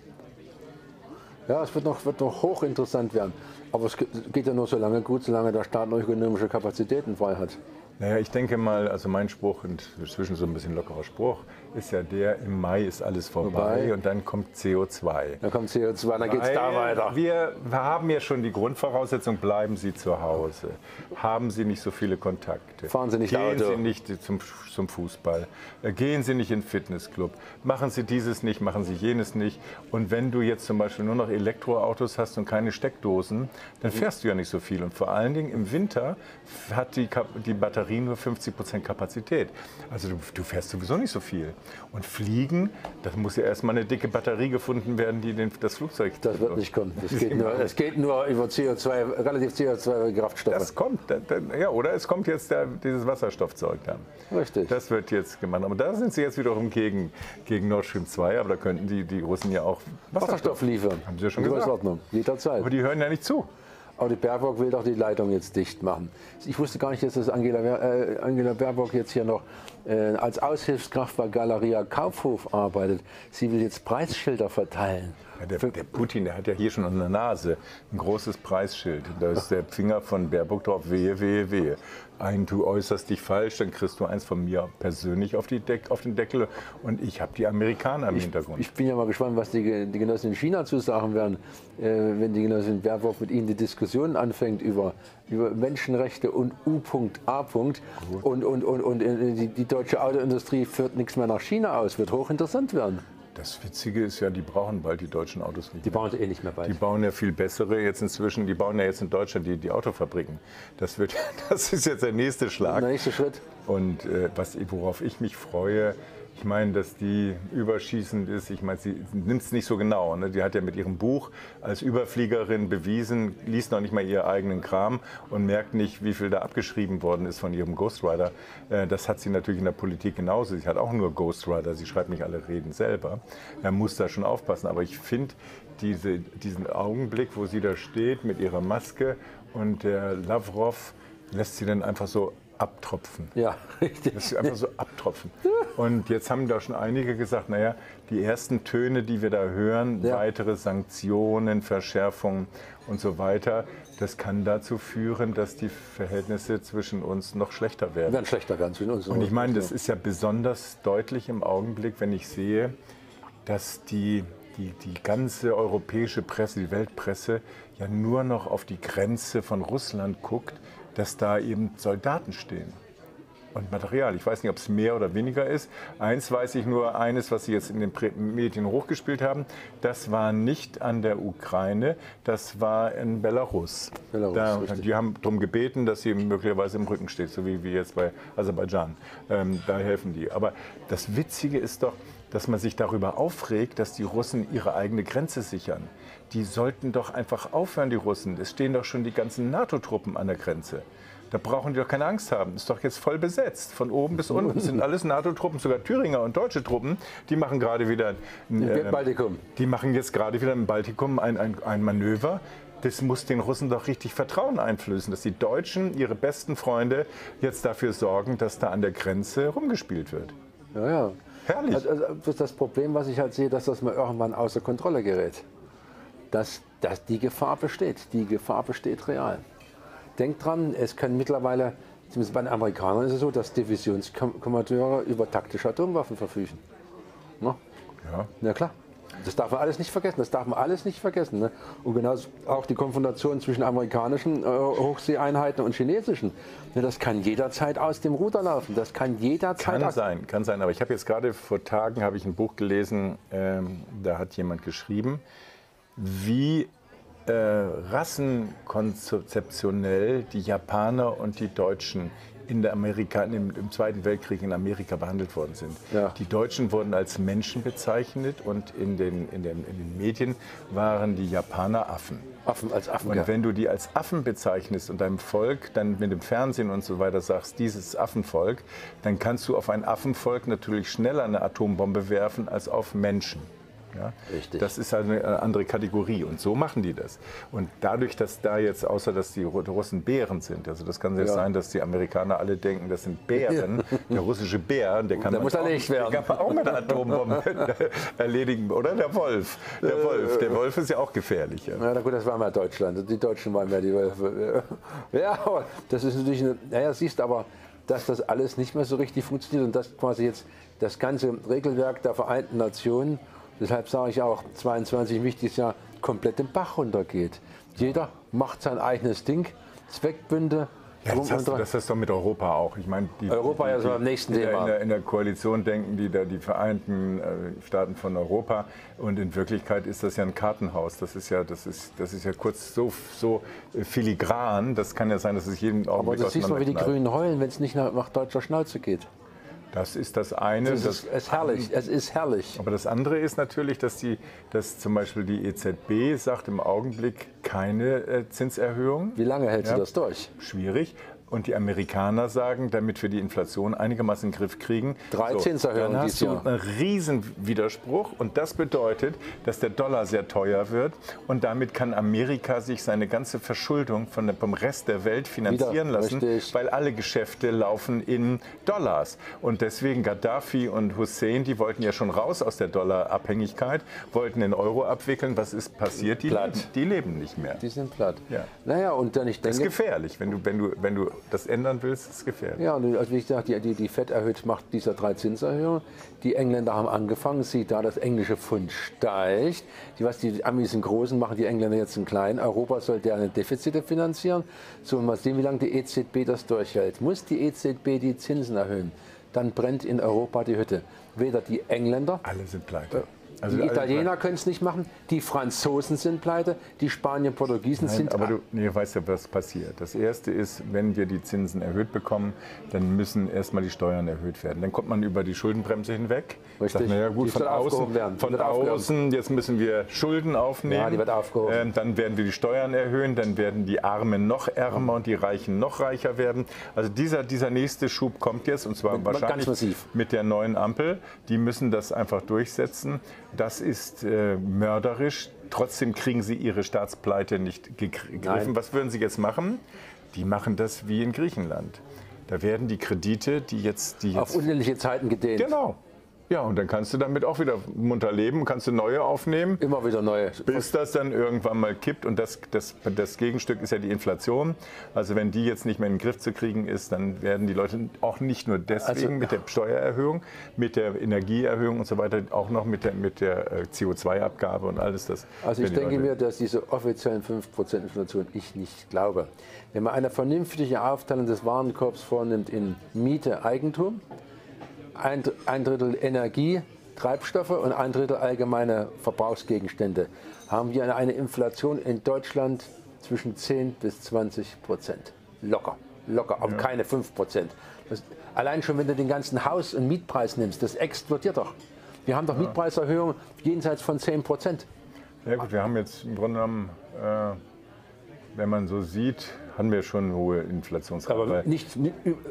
Ja, es wird noch, wird noch hochinteressant werden. Aber es ge- geht ja nur so lange gut, solange der Staat noch ökonomische Kapazitäten frei hat. Naja, ich denke mal, also mein Spruch, und inzwischen so ein bisschen lockerer Spruch, ist ja der, im Mai ist alles vorbei Vorbei. und dann kommt CO2. Dann kommt CO2, dann geht es da weiter. Wir haben ja schon die Grundvoraussetzung, bleiben Sie zu Hause. Haben Sie nicht so viele Kontakte. Fahren Sie nicht Gehen Auto. Sie nicht zum, zum Fußball. Äh, Gehen Sie nicht in den Fitnessclub. Machen Sie dieses nicht, machen Sie jenes nicht. Und wenn du jetzt zum Beispiel nur noch Elektroautos hast und keine Steckdosen, dann fährst du ja nicht so viel. Und vor allen Dingen im Winter hat die, die Batterie nur 50 Prozent Kapazität. Also du, du fährst sowieso nicht so viel. Und fliegen, das muss ja erstmal eine dicke Batterie gefunden werden, die den, das Flugzeug Das wird nicht kommen. Das geht nur, es geht nur über CO2, relativ CO2-Kraftstoffe. Das kommt, ja, oder es kommt jetzt der, dieses Wasserstoffzeug dann. Richtig. Das wird jetzt gemacht. Aber da sind sie jetzt wiederum gegen, gegen Nord Stream 2, aber da könnten die, die Russen ja auch Wasserstoff liefern. Haben sie ja schon In gesagt. Größenordnung. Jederzeit. Aber die hören ja nicht zu. Aber die Baerbock will doch die Leitung jetzt dicht machen. Ich wusste gar nicht, dass das Angela, äh, Angela Baerbock jetzt hier noch äh, als Aushilfskraft bei Galeria Kaufhof arbeitet. Sie will jetzt Preisschilder verteilen. Der, der Putin, der hat ja hier schon an der Nase ein großes Preisschild. Da ist der Finger von Baerbock drauf, wehe, wehe, wehe. Ein, du äußerst dich falsch, dann kriegst du eins von mir persönlich auf, Deck, auf den Deckel und ich habe die Amerikaner im Hintergrund. Ich bin ja mal gespannt, was die, die Genossen in China zu sagen werden, äh, wenn die Genossin Baerbock mit ihnen die Diskussion anfängt über, über Menschenrechte und U.A. Und, und, und, und äh, die, die deutsche Autoindustrie führt nichts mehr nach China aus. Wird hochinteressant werden. Das Witzige ist ja, die brauchen bald die deutschen Autos nicht Die mehr. bauen sie eh nicht mehr bald. Die bauen ja viel bessere jetzt inzwischen. Die bauen ja jetzt in Deutschland die, die Autofabriken. Das, wird, das ist jetzt der nächste Schlag. Der nächste Schritt. Und äh, was, worauf ich mich freue, Ich meine, dass die überschießend ist. Ich meine, sie nimmt es nicht so genau. Ne? Die hat ja mit ihrem Buch als Überfliegerin bewiesen, liest noch nicht mal ihren eigenen Kram und merkt nicht, wie viel da abgeschrieben worden ist von ihrem Ghostwriter. Äh, das hat sie natürlich in der Politik genauso. Sie hat auch nur Ghostwriter. Sie schreibt nicht alle Reden selber. Er muss da schon aufpassen. Aber ich finde diese, diesen Augenblick, wo sie da steht mit ihrer Maske und der Lavrov lässt sie dann einfach so abtropfen. Ja, richtig. Das ist einfach so abtropfen. Und jetzt haben da schon einige gesagt, naja, die ersten Töne, die wir da hören, Ja. weitere Sanktionen, Verschärfungen und so weiter, das kann dazu führen, dass die Verhältnisse zwischen uns noch schlechter werden. werden schlechter werden zwischen uns. Und ich meine, das ist ja besonders deutlich im Augenblick, wenn ich sehe, dass die, die, die ganze europäische Presse, die Weltpresse, ja nur noch auf die Grenze von Russland guckt, dass da eben Soldaten stehen. Und Material. Ich weiß nicht, ob es mehr oder weniger ist. Eins weiß ich nur, eines, was Sie jetzt in den Medien hochgespielt haben, das war nicht an der Ukraine, das war in Belarus. Belarus, da, die haben darum gebeten, dass sie möglicherweise im Rücken steht, so wie, wie jetzt bei Aserbaidschan. Ähm, da helfen die. Aber das Witzige ist doch, dass man sich darüber aufregt, dass die Russen ihre eigene Grenze sichern. Die sollten doch einfach aufhören, die Russen. Es stehen doch schon die ganzen NATO-Truppen an der Grenze. Da brauchen die doch keine Angst haben. Ist doch jetzt voll besetzt. Von oben bis unten Es sind alles NATO-Truppen, sogar Thüringer und deutsche Truppen. Die machen gerade wieder ein, Im Baltikum. die machen jetzt gerade wieder im Baltikum ein, ein, ein Manöver. Das muss den Russen doch richtig Vertrauen einflößen, dass die Deutschen, ihre besten Freunde, jetzt dafür sorgen, dass da an der Grenze rumgespielt wird. Ja, ja. Herrlich. Also, also das ist das Problem, was ich halt sehe, dass das mal irgendwann außer Kontrolle gerät. Dass, dass die Gefahr besteht. Die Gefahr besteht real. Denkt dran, es können mittlerweile, zumindest bei den Amerikanern ist es so, dass Divisionskommandeure über taktische Atomwaffen verfügen. Ne? Ja. Na klar. Das darf man alles nicht vergessen. Das darf man alles nicht vergessen. Ne? Und genauso auch die Konfrontation zwischen amerikanischen äh, Hochseeeinheiten und chinesischen. Ne, das kann jederzeit aus dem Ruder laufen. Das kann jederzeit Kann sein, kann sein. Aber ich habe jetzt gerade vor Tagen habe ich ein Buch gelesen, ähm, da hat jemand geschrieben, wie äh, rassenkonzeptionell die Japaner und die Deutschen in der Amerika, im, im Zweiten Weltkrieg in Amerika behandelt worden sind. Ja. Die Deutschen wurden als Menschen bezeichnet und in den, in, den, in den Medien waren die Japaner Affen. Affen als Affen. Und ja. wenn du die als Affen bezeichnest und deinem Volk dann mit dem Fernsehen und so weiter sagst, dieses Affenvolk, dann kannst du auf ein Affenvolk natürlich schneller eine Atombombe werfen als auf Menschen. Ja? Richtig. Das ist halt eine andere Kategorie und so machen die das. Und dadurch, dass da jetzt, außer dass die Ru- Russen Bären sind, also das kann jetzt Ja. sein, dass die Amerikaner alle denken, das sind Bären, der russische Bär, der kann Der muss auch- erlegt werden. Der kann auch mit einer Atombombe erledigen, oder? Der Wolf. Der Wolf, der Wolf ist ja auch gefährlich. Ja. Ja, na gut, das war mal Deutschland. Die Deutschen waren mehr die Wölfe. Ja, aber das ist natürlich, eine, naja, siehst aber, dass das alles nicht mehr so richtig funktioniert und dass quasi jetzt das ganze Regelwerk der Vereinten Nationen, deshalb sage ich auch, 22 wichtiges Jahr, komplett den Bach runtergeht. Jeder macht sein eigenes Ding, Zweckbünde, Ja, das, hast du, das hast du doch mit Europa auch. Ich meine, die, Europa ja so am nächsten in der, Thema. in, der, in der Koalition denken die da die Vereinten äh, Staaten von Europa und in Wirklichkeit ist das ja ein Kartenhaus. Das ist ja, das ist, das ist ja kurz so, so filigran. Das kann ja sein, dass es jeden aber Augenblick das siehst du mal, wie die. Grünen heulen, wenn es nicht nach, nach deutscher Schnauze geht. Das ist das eine. Das Das, ist, es ist herrlich, es ist herrlich. aber das andere ist natürlich, dass, die, dass zum Beispiel die EZB sagt im Augenblick keine äh, Zinserhöhung. Wie lange hält Ja. sie das durch? schwierig. Und die Amerikaner sagen, damit wir die Inflation einigermaßen in den Griff kriegen, Drei Zinserhöhungen dann hast du Jahr. einen riesen Widerspruch und das bedeutet, dass der Dollar sehr teuer wird und damit kann Amerika sich seine ganze Verschuldung von der, vom Rest der Welt finanzieren Wieder, lassen, richtig. weil alle Geschäfte laufen in Dollars. Und deswegen Gaddafi und Hussein, die wollten ja schon raus aus der Dollarabhängigkeit, wollten den Euro abwickeln. Was ist passiert? Die, Platt. leben, die leben nicht mehr. Die sind platt. Ja. Naja, und dann ich Das ist denke, gefährlich. Wenn du, wenn du, wenn du das ändern willst, ist gefährlich. Ja, und also wie gesagt, die, die, die FED erhöht, macht dieser drei Zinserhöhungen. Die Engländer haben angefangen, sieht da, das englische Pfund steigt. Die, was die Amis einen großen machen, die Engländer jetzt einen kleinen. Europa soll deren Defizite finanzieren. So, mal sehen, wie lange die EZB das durchhält. Muss die EZB die Zinsen erhöhen, dann brennt in Europa die Hütte. Weder die Engländer, Alle sind pleite. Also, die Italiener können es nicht machen, die Franzosen sind pleite, die Spanier, Portugiesen Nein, sind aber du nee, weißt ja, was passiert. Das erste ist, wenn wir die Zinsen erhöht bekommen, dann müssen erstmal die Steuern erhöht werden. Dann kommt man über die Schuldenbremse hinweg. Richtig. Sagt, naja, gut, Die von außen, werden. Von außen, jetzt müssen wir Schulden aufnehmen. Ja, die wird aufgehoben. Ähm, dann werden wir die Steuern erhöhen, dann werden die Armen noch ärmer und die Reichen noch reicher werden. Also dieser, dieser nächste Schub kommt jetzt und zwar Mit- wahrscheinlich mit der neuen Ampel. Die müssen das einfach durchsetzen. Das ist äh, mörderisch. Trotzdem kriegen sie ihre Staatspleite nicht gegriffen. Was würden sie jetzt machen? Die machen das wie in Griechenland. Da werden die Kredite, die jetzt, die auf jetzt unendliche Zeiten gedehnt. genau. Ja, und dann kannst du damit auch wieder munter leben, kannst du neue aufnehmen. Immer wieder neue. Bis das dann irgendwann mal kippt. Und das, das, das Gegenstück ist ja die Inflation. Also wenn die jetzt nicht mehr in den Griff zu kriegen ist, dann werden die Leute auch nicht nur deswegen Also- mit der Steuererhöhung, mit der Energieerhöhung und so weiter, auch noch mit der, mit der äh, CO2-Abgabe und alles das. Also ich denke Leute- mir, dass diese offiziellen 5% Inflation ich nicht glaube. Wenn man eine vernünftige Aufteilung des Warenkorbs vornimmt in Miete, Eigentum, ein, ein Drittel Energie, Treibstoffe und ein Drittel allgemeine Verbrauchsgegenstände, haben wir eine Inflation in Deutschland zwischen 10 bis 20 Prozent. Locker, locker, aber keine 5 Prozent. Das- Allein schon, wenn du den ganzen Haus- und Mietpreis nimmst, das explodiert doch. Wir haben doch Mietpreiserhöhungen jenseits von 10 Prozent. Ja gut, wir haben jetzt im Grunde genommen, äh, wenn man so sieht, haben wir schon hohe Inflationsrate. Aber nicht,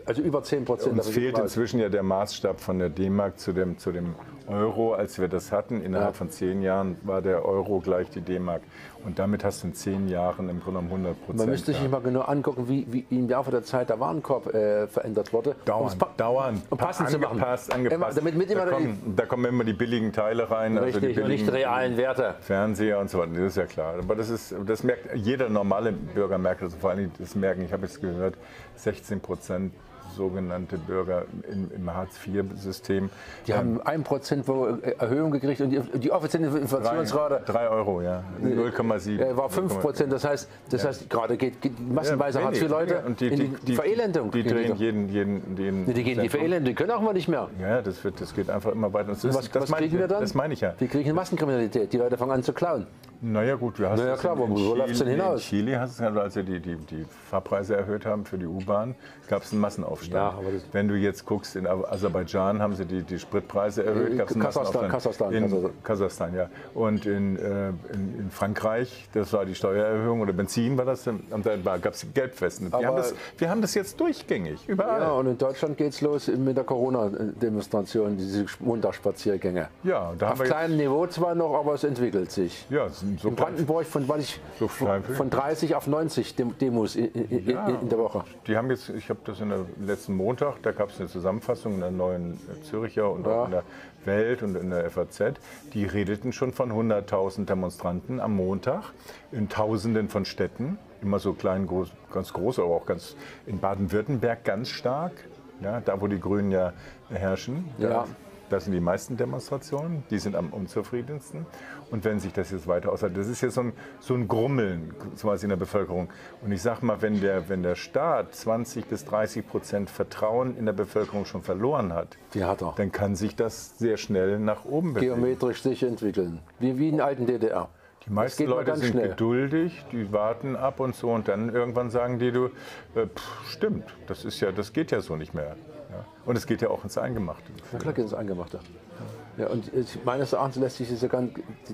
also über 10 Prozent. Uns fehlt inzwischen ja der Maßstab von der D-Mark zu dem, zu dem Euro, als wir das hatten. Innerhalb Ja. von zehn Jahren war der Euro gleich die D-Mark. Und damit hast du in zehn Jahren im Grunde genommen 100 Prozent. Man müsste sich mal genau angucken, wie, wie im Laufe der Zeit der Warenkorb äh, verändert wurde. Dauernd, dauernd. Um passend zu machen. angepasst, angepasst. Damit mit immer da, kommen, da kommen immer die billigen Teile rein. also die richtig und nicht die billigen realen Werte. Fernseher und so weiter, das ist ja klar. Aber das, ist, das merkt jeder normale Bürger merkt das. Vor allem das merken, ich habe jetzt gehört, 16 Prozent sogenannte Bürger im, im Hartz-IV-System. Die haben 1 Prozent Erhöhung gekriegt und die, die offizielle Inflationsrate 3 Euro, ja. 0,7. äh, war 5 Prozent. Das heißt, das heißt gerade geht, geht massenweise Ja, Hartz-IV-Leute ja. In die, die, Verelendung. Die gehen drehen jeden, jeden, jeden die gehen die Cent. Verelendung, die können auch mal nicht mehr. Ja, das, wird, das geht einfach immer weiter. Das, Was, das was meine kriegen ich, wir dann? Das meine ich ja. Wir kriegen Massenkriminalität. Die Leute fangen an zu klauen. Naja gut, du hast Na ja, das klar, in, in wo läuft's denn Chile- hinaus? In Chile hast du ja, als sie die, die, die Fahrpreise erhöht haben für die U-Bahn, gab es einen Massenaufstand. Ja, Wenn du jetzt guckst, in Aserbaidschan haben sie die, die Spritpreise erhöht, Äh, gab es einen Kasachstan, Massenaufstand. Kasachstan, in Kasachstan. Kasachstan, ja. Und in, äh, in, Frankreich, das war die Steuererhöhung oder Benzin war das, da gab es Gelbwesten. Wir haben, das, wir haben das jetzt durchgängig, überall. Ja, und in Deutschland geht es los mit der Corona-Demonstration, diese Montagsspaziergänge. Ja, da haben Auf kleinem Niveau zwar noch, aber es entwickelt sich. Ja, so In Brandenburg von, weil ich, So von, klein- von 30 auf 90 Dem- Demos in, in, Ja. in, der Woche. Die haben jetzt, ich habe das in der letzten Montag, da gab es eine Zusammenfassung in der neuen Züricher und Ja. auch in der Welt und in der FAZ. Die redeten schon von 100.000 Demonstranten am Montag in Tausenden von Städten. Immer so klein, groß, ganz groß, aber auch ganz in Baden-Württemberg ganz stark. Ja, da, wo die Grünen ja herrschen. Ja. Das sind die meisten Demonstrationen, die sind am unzufriedensten. Und wenn sich das jetzt weiter aushaltet, das ist jetzt so ein, so ein Grummeln quasi in der Bevölkerung. Und ich sage mal, wenn der, wenn der Staat 20 bis 30 Prozent Vertrauen in der Bevölkerung schon verloren hat, Die hat er. dann kann sich das sehr schnell nach oben bewegen. Geometrisch sich entwickeln. Wie, wie in der alten DDR. Die meisten Leute sind schnell. geduldig, die warten ab und so und dann irgendwann sagen die, du, äh, pff, stimmt, das, ist ja, das geht ja so nicht mehr. Ja. Und es geht ja auch ins Eingemachte. Na klar geht es Eingemachte. Ja, und es- meines Erachtens lässt sich dieser, gan-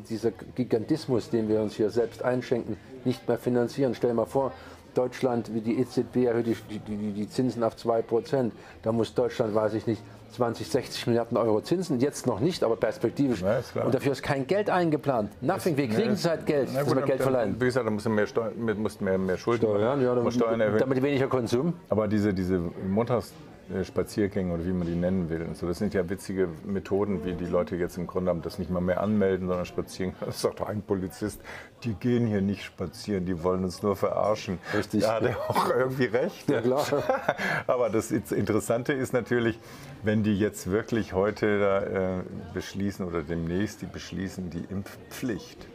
dieser Gigantismus, den wir uns hier selbst einschenken, nicht mehr finanzieren. Stell dir mal vor, Deutschland, wie die EZB erhöht die, die, die, Zinsen auf 2%. Da muss Deutschland, weiß ich nicht, 20, 60 Milliarden Euro Zinsen. Jetzt noch nicht, aber perspektivisch. Ja, und dafür ist kein Geld eingeplant. Nothing. Wir kriegen zurzeit Geld, Na gut, wir Geld dann, verleihen. Wie gesagt, da musst du mehr, Steu mehr, mehr Schulden Steuern, ja, musst Steuern erhöhen. damit weniger Konsum. Aber diese, diese Montagsspaziergänge oder wie man die nennen will, und so, das sind ja witzige Methoden, wie die Leute jetzt im Grunde haben, das nicht mal mehr anmelden, sondern spazieren. Das sagt doch ein Polizist, die gehen hier nicht spazieren, die wollen uns nur verarschen. Richtig. Ja, hat er auch irgendwie recht. Ja, klar. Aber das Interessante ist natürlich, wenn die jetzt wirklich heute da, äh, beschließen oder demnächst die beschließen, die Impfpflicht,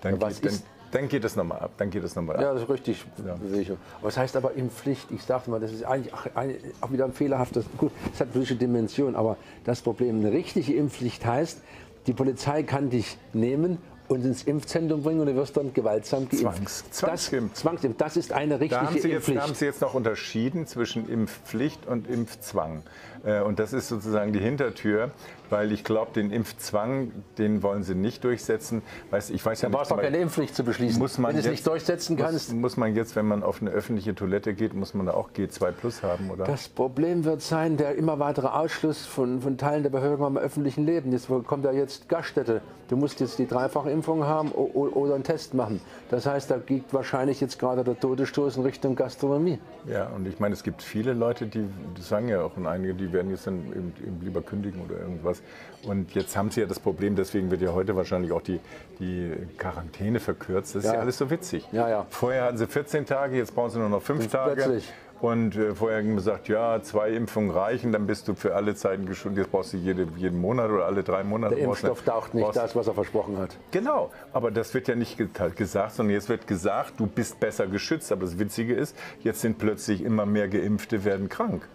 dann, Ja, was dann, ist- dann geht es nochmal ab. Dann geht es nochmal ab. Ja, das ist richtig, Bewegung. Aber es heißt aber in Pflicht, ich sagte mal, das ist eigentlich auch, wieder ein fehlerhaftes, gut, es hat politische Dimension, aber das Problem, eine richtige Impfpflicht heißt, Die Polizei kann dich nehmen und ins Impfzentrum bringen und du wirst dann gewaltsam geimpft. Zwangs- das, Zwangsimpf. Zwangsimpf, das ist eine Da haben, richtige Sie jetzt, da haben Impfpflicht. Sie jetzt noch unterschieden zwischen Impfpflicht und Impfzwang. Äh, Und das ist sozusagen die Hintertür, weil ich glaube, den Impfzwang, den wollen Sie nicht durchsetzen. Weiß, ich weiß ja brauchst du nicht, auch keine Impfpflicht zu beschließen. muss man Wenn du es nicht durchsetzen muss, kannst, muss man jetzt, wenn man auf eine öffentliche Toilette geht, muss man da auch G2 Plus haben, oder? Das Problem wird sein, der immer weitere Ausschluss von, von Teilen der Bevölkerung am öffentlichen Leben. Jetzt kommt ja jetzt Gaststätte. Du musst jetzt die dreifache Impfung haben oder einen Test machen. Das heißt, da geht wahrscheinlich jetzt gerade der Todesstoß in Richtung Gastronomie. Ja, und ich meine, es gibt viele Leute, die, sagen ja auch und einige, die werden jetzt dann eben, eben lieber kündigen oder irgendwas. Und jetzt haben sie ja das Problem, deswegen wird ja heute wahrscheinlich auch die, die Quarantäne verkürzt. Das ist ja, Ja. alles so witzig. Ja, ja. Vorher hatten sie 14 Tage, jetzt brauchen sie nur noch 5 Und Tage. plötzlich. Und äh, vorher haben sie gesagt, ja, zwei Impfungen reichen, dann bist du für alle Zeiten geschont. Jetzt brauchst du jede, jeden Monat oder alle drei Monate. Der Impfstoff taucht nicht das, was er versprochen hat. Genau, aber das wird ja nicht geta- gesagt, sondern jetzt wird gesagt, du bist besser geschützt. Aber das Witzige ist, jetzt sind plötzlich immer mehr Geimpfte werden krank.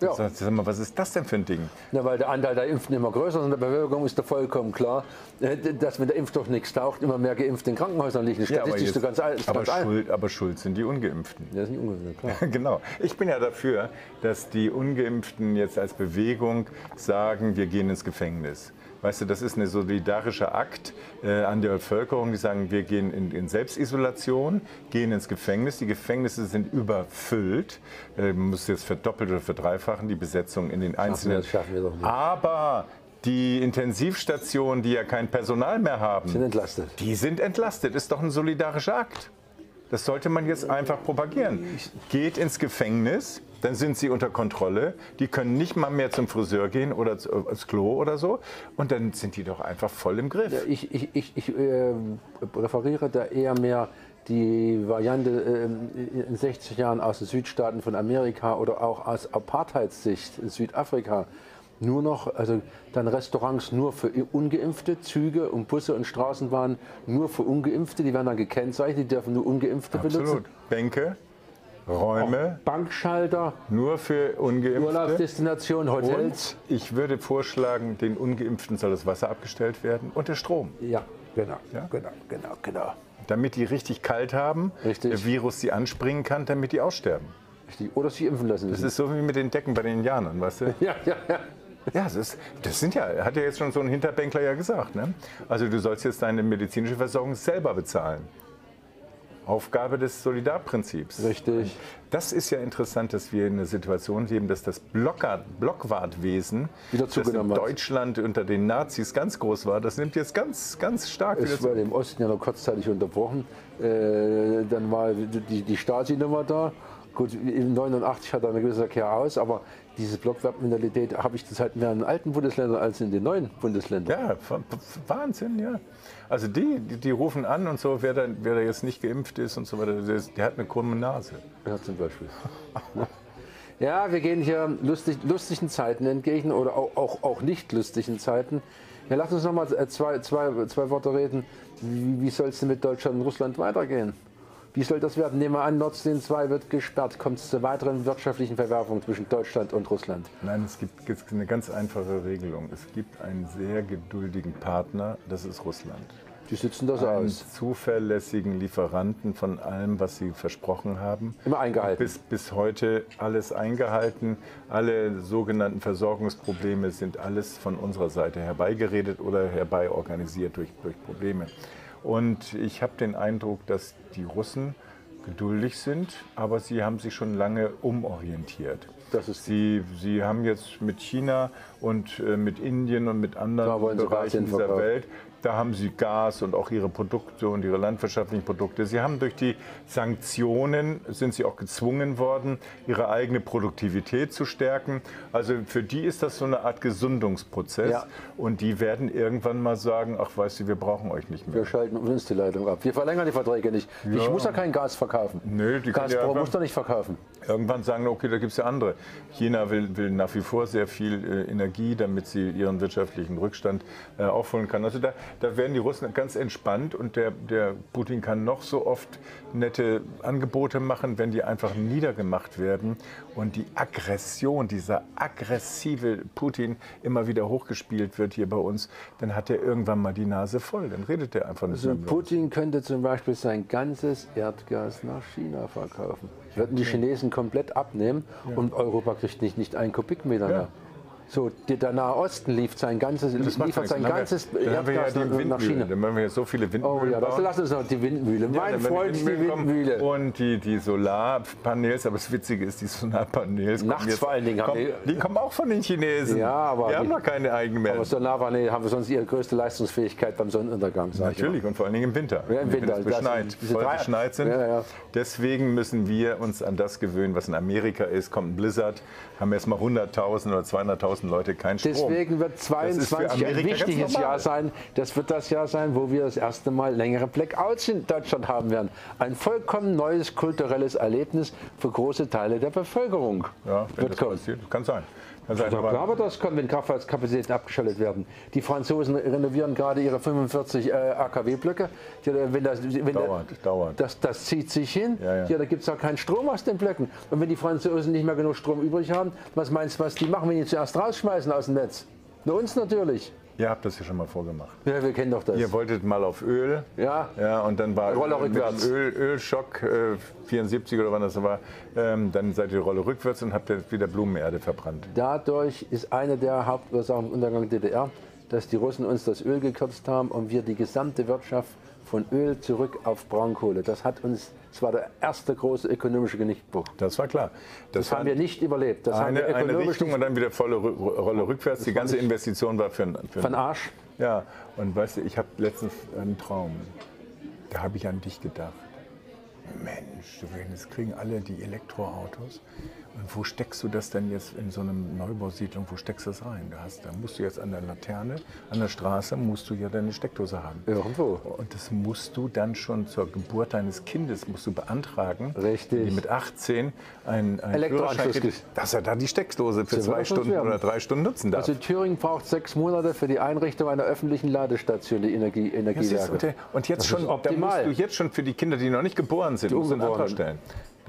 Ja. Sag, sag mal, was ist das denn für ein Ding? Ja, weil der Anteil der Impften immer größer ist in der Bevölkerung, ist doch vollkommen klar, äh, dass wenn der Impfstoff nichts taucht, immer mehr Geimpfte in Krankenhäusern liegen. Ja, aber, jetzt, ganz, aber, schuld, aber schuld sind die Ungeimpften. Das ist nicht ungefähr, klar. Genau. Ich bin ja dafür, dass die Ungeimpften jetzt als Bewegung sagen, wir gehen ins Gefängnis. Weißt du, das ist ein solidarischer Akt äh, an der Bevölkerung, die sagen, wir gehen in, in Selbstisolation, gehen ins Gefängnis. Die Gefängnisse sind überfüllt. Äh, man muss jetzt verdoppelt oder verdreifachen die Besetzung in den einzelnen. das schaffen wir doch nicht. Aber die Intensivstationen, die ja kein Personal mehr haben, Sind entlastet. die sind entlastet. Ist doch ein solidarischer Akt. Das sollte man jetzt einfach propagieren. Geht ins Gefängnis, dann sind sie unter Kontrolle. Die können nicht mal mehr zum Friseur gehen oder ins Klo oder so. Und dann sind die doch einfach voll im Griff. Ich, ich, ich, ich äh, präferiere da eher mehr die Variante äh, in den 60 Jahren aus den Südstaaten von Amerika oder auch aus Apartheidssicht in Südafrika. Nur noch, also dann Restaurants nur für Ungeimpfte, Züge und Busse und Straßenbahnen nur für Ungeimpfte, die werden dann gekennzeichnet, die dürfen nur Ungeimpfte Absolut. benutzen. Bänke, Räume, Bankschalter, nur für Ungeimpfte. Urlaubsdestinationen, Hotels. Und ich würde vorschlagen, den Ungeimpften soll das Wasser abgestellt werden und der Strom. Ja, genau, Ja? genau, genau, genau. Damit die richtig kalt haben, Richtig. der Virus sie anspringen kann, damit die aussterben. Richtig. Oder sich impfen lassen Das ist so wie mit den Decken bei den Indianern, weißt du? Ja, ja, ja. Ja, das, ist, das sind ja, hat ja jetzt schon so ein Hinterbänkler ja gesagt. Ne? Also du sollst jetzt deine medizinische Versorgung selber bezahlen. Aufgabe des Solidarprinzips. Richtig. Das ist ja interessant, dass wir in einer Situation leben, dass das Blockart, Blockwartwesen, Wieder das in zugenommen hat. Deutschland unter den Nazis ganz groß war, das nimmt jetzt ganz, ganz stark wieder Es zu. wurde im Osten ja noch kurzzeitig unterbrochen. Äh, dann war die, die Stasi-Nummer da. Gut, im 89 hat er eine gewisse Kehr aus, aber diese Blockwertmentalität habe ich das halt mehr in den alten Bundesländern als in den neuen Bundesländern. Ja, Wahnsinn, ja. Also die, die, die rufen an und so, wer da, wer da jetzt nicht geimpft ist und so weiter, der, der hat eine krumme Nase. Ja, zum Beispiel. Ja, wir gehen hier lustig, lustigen Zeiten entgegen oder auch, auch, auch nicht lustigen Zeiten. Ja, lass uns noch mal äh, zwei, zwei, zwei Worte reden. Wie, wie soll es denn mit Deutschland und Russland weitergehen? Wie soll das werden? Nehmen wir an, Nord Stream 2 wird gesperrt. Kommt es zu weiteren wirtschaftlichen Verwerfungen zwischen Deutschland und Russland? Nein, es gibt, gibt eine ganz einfache Regelung. Es gibt einen sehr geduldigen Partner, das ist Russland. Die sitzen das Einen aus. zuverlässigen Lieferanten von allem, was sie versprochen haben. Immer eingehalten. Bis, bis heute alles eingehalten. Alle sogenannten Versorgungsprobleme sind alles von unserer Seite herbeigeredet oder herbeiorganisiert durch, durch Probleme. Und ich habe den Eindruck, dass die Russen geduldig sind, aber sie haben sich schon lange umorientiert. Das ist- sie, sie haben jetzt mit China und äh, mit Indien und mit anderen Bereichen dieser. Welt da haben sie Gas und auch ihre Produkte und ihre landwirtschaftlichen Produkte. Sie haben durch die Sanktionen, sind sie auch gezwungen worden, ihre eigene Produktivität zu stärken. Also für die ist das so eine Art Gesundungsprozess. Ja. Und die werden irgendwann mal sagen, ach weißt du, wir brauchen euch nicht mehr. Wir schalten uns die Leitung ab. Wir verlängern die Verträge nicht. Ich Ja. muss ja kein Gas verkaufen. Nö, die ja Gazprom einfach- muss doch nicht verkaufen. Irgendwann sagen, okay, da gibt es ja andere. China will, will nach wie vor sehr viel äh, Energie, damit sie ihren wirtschaftlichen Rückstand äh, aufholen kann. Also da, da werden die Russen ganz entspannt und der, der Putin kann noch so oft nette Angebote machen, wenn die einfach niedergemacht werden und die Aggression, dieser aggressive Putin immer wieder hochgespielt wird hier bei uns, dann hat er irgendwann mal die Nase voll. Dann redet er einfach nicht Also mehr. Putin könnte zum Beispiel sein ganzes Erdgas nach China verkaufen. Würden die Chinesen komplett abnehmen und Europa kriegt nicht, nicht einen Kubikmeter mehr. So, die, der Nahe Osten liefert sein ganzes, Das liefert sein Dann haben ganzes wir, dann haben ja Erdgas die nach, nach. China. Dann machen wir ja so viele Oh Windmühlen ja, das, bauen. lass uns noch die Windmühle. Ja, mein wenn Freund, die Windmühlen kommen Windmühle. Und die, die Solarpaneels, aber das Witzige ist, die Solarpaneels kommen Nachts jetzt, vor allen Dingen haben kommen, die, kommen auch von den Chinesen. Ja, aber die haben die- noch keine eigenen mehr. Aber Solarpaneele haben wir sonst ihre größte Leistungsfähigkeit beim Sonnenuntergang. Natürlich und vor allen Dingen im Winter. Ja, im wenn Winter. es Das- beschneit, voll beschneit sind. Ja, ja. Deswegen müssen wir uns an das gewöhnen, was in Amerika ist. Kommt ein Blizzard, haben erstmal 100.000 oder 200.000 Leute keinen Strom. Deswegen wird Das ist für 22 ein wichtiges. Jahr sein. Das wird das Jahr sein, wo wir das erste Mal längere Blackouts in Deutschland haben werden. Ein vollkommen neues kulturelles Erlebnis für große Teile der Bevölkerung. Ja, wenn wird das kommen. passiert, kann sein. Kann Ja, aber klar wird das kommen, wenn Kraftwerkskapazitäten abgeschaltet werden. Die Franzosen renovieren gerade ihre 45 äh, AKW-Blöcke. Ja, Wenn das, wenn Dauert, dauert. Das, das zieht sich hin. Ja, ja. da gibt es auch keinen Strom aus den Blöcken. Und wenn die Franzosen nicht mehr genug Strom übrig haben, was meinst du, was die machen, wenn die zuerst rausschmeißen aus dem Netz? Nur uns natürlich. Ihr habt das ja schon mal vorgemacht. Ja, wir kennen doch das. Ihr wolltet mal auf Öl. Ja. Ja, und dann war Rolle rückwärts. Öl, Ölschock, äh, 74 oder wann das war. Ähm, dann seid ihr die Rolle rückwärts und habt ihr wieder Blumenerde verbrannt. Dadurch ist eine der Hauptursachen im Untergang der DDR, dass die Russen uns das Öl gekürzt haben und wir die gesamte Wirtschaft von Öl zurück auf Braunkohle. Das hat uns, das war der erste große ökonomische Genickbruch. Das war klar. Das haben wir nicht überlebt. Das haben eine, wir eine Richtung und dann wieder volle Rolle rückwärts. Die ganze Investition war für, für von ein- Arsch. Ja, und weißt du, ich habe letztens einen Traum. Da habe ich an dich gedacht. Mensch, du willst, das kriegen alle die Elektroautos. Und wo steckst du das denn jetzt in so einer Neubausiedlung? Wo steckst du das rein? Da, hast, da musst du jetzt an der Laterne, an der Straße, musst du ja deine Steckdose haben. Irgendwo. Und das musst du dann schon zur Geburt deines Kindes musst du beantragen. Richtig. Die mit 18 ein, ein Elektroanschluss kriegt, dass er da die Steckdose für zwei Stunden werden. oder drei Stunden nutzen darf. Also Thüringen braucht sechs Monate für die Einrichtung einer öffentlichen Ladestation, die Energie, Energiewerke. und, der- und jetzt Das schon, da musst du jetzt schon für die Kinder, die noch nicht geboren sind, musst einen Antrag stellen.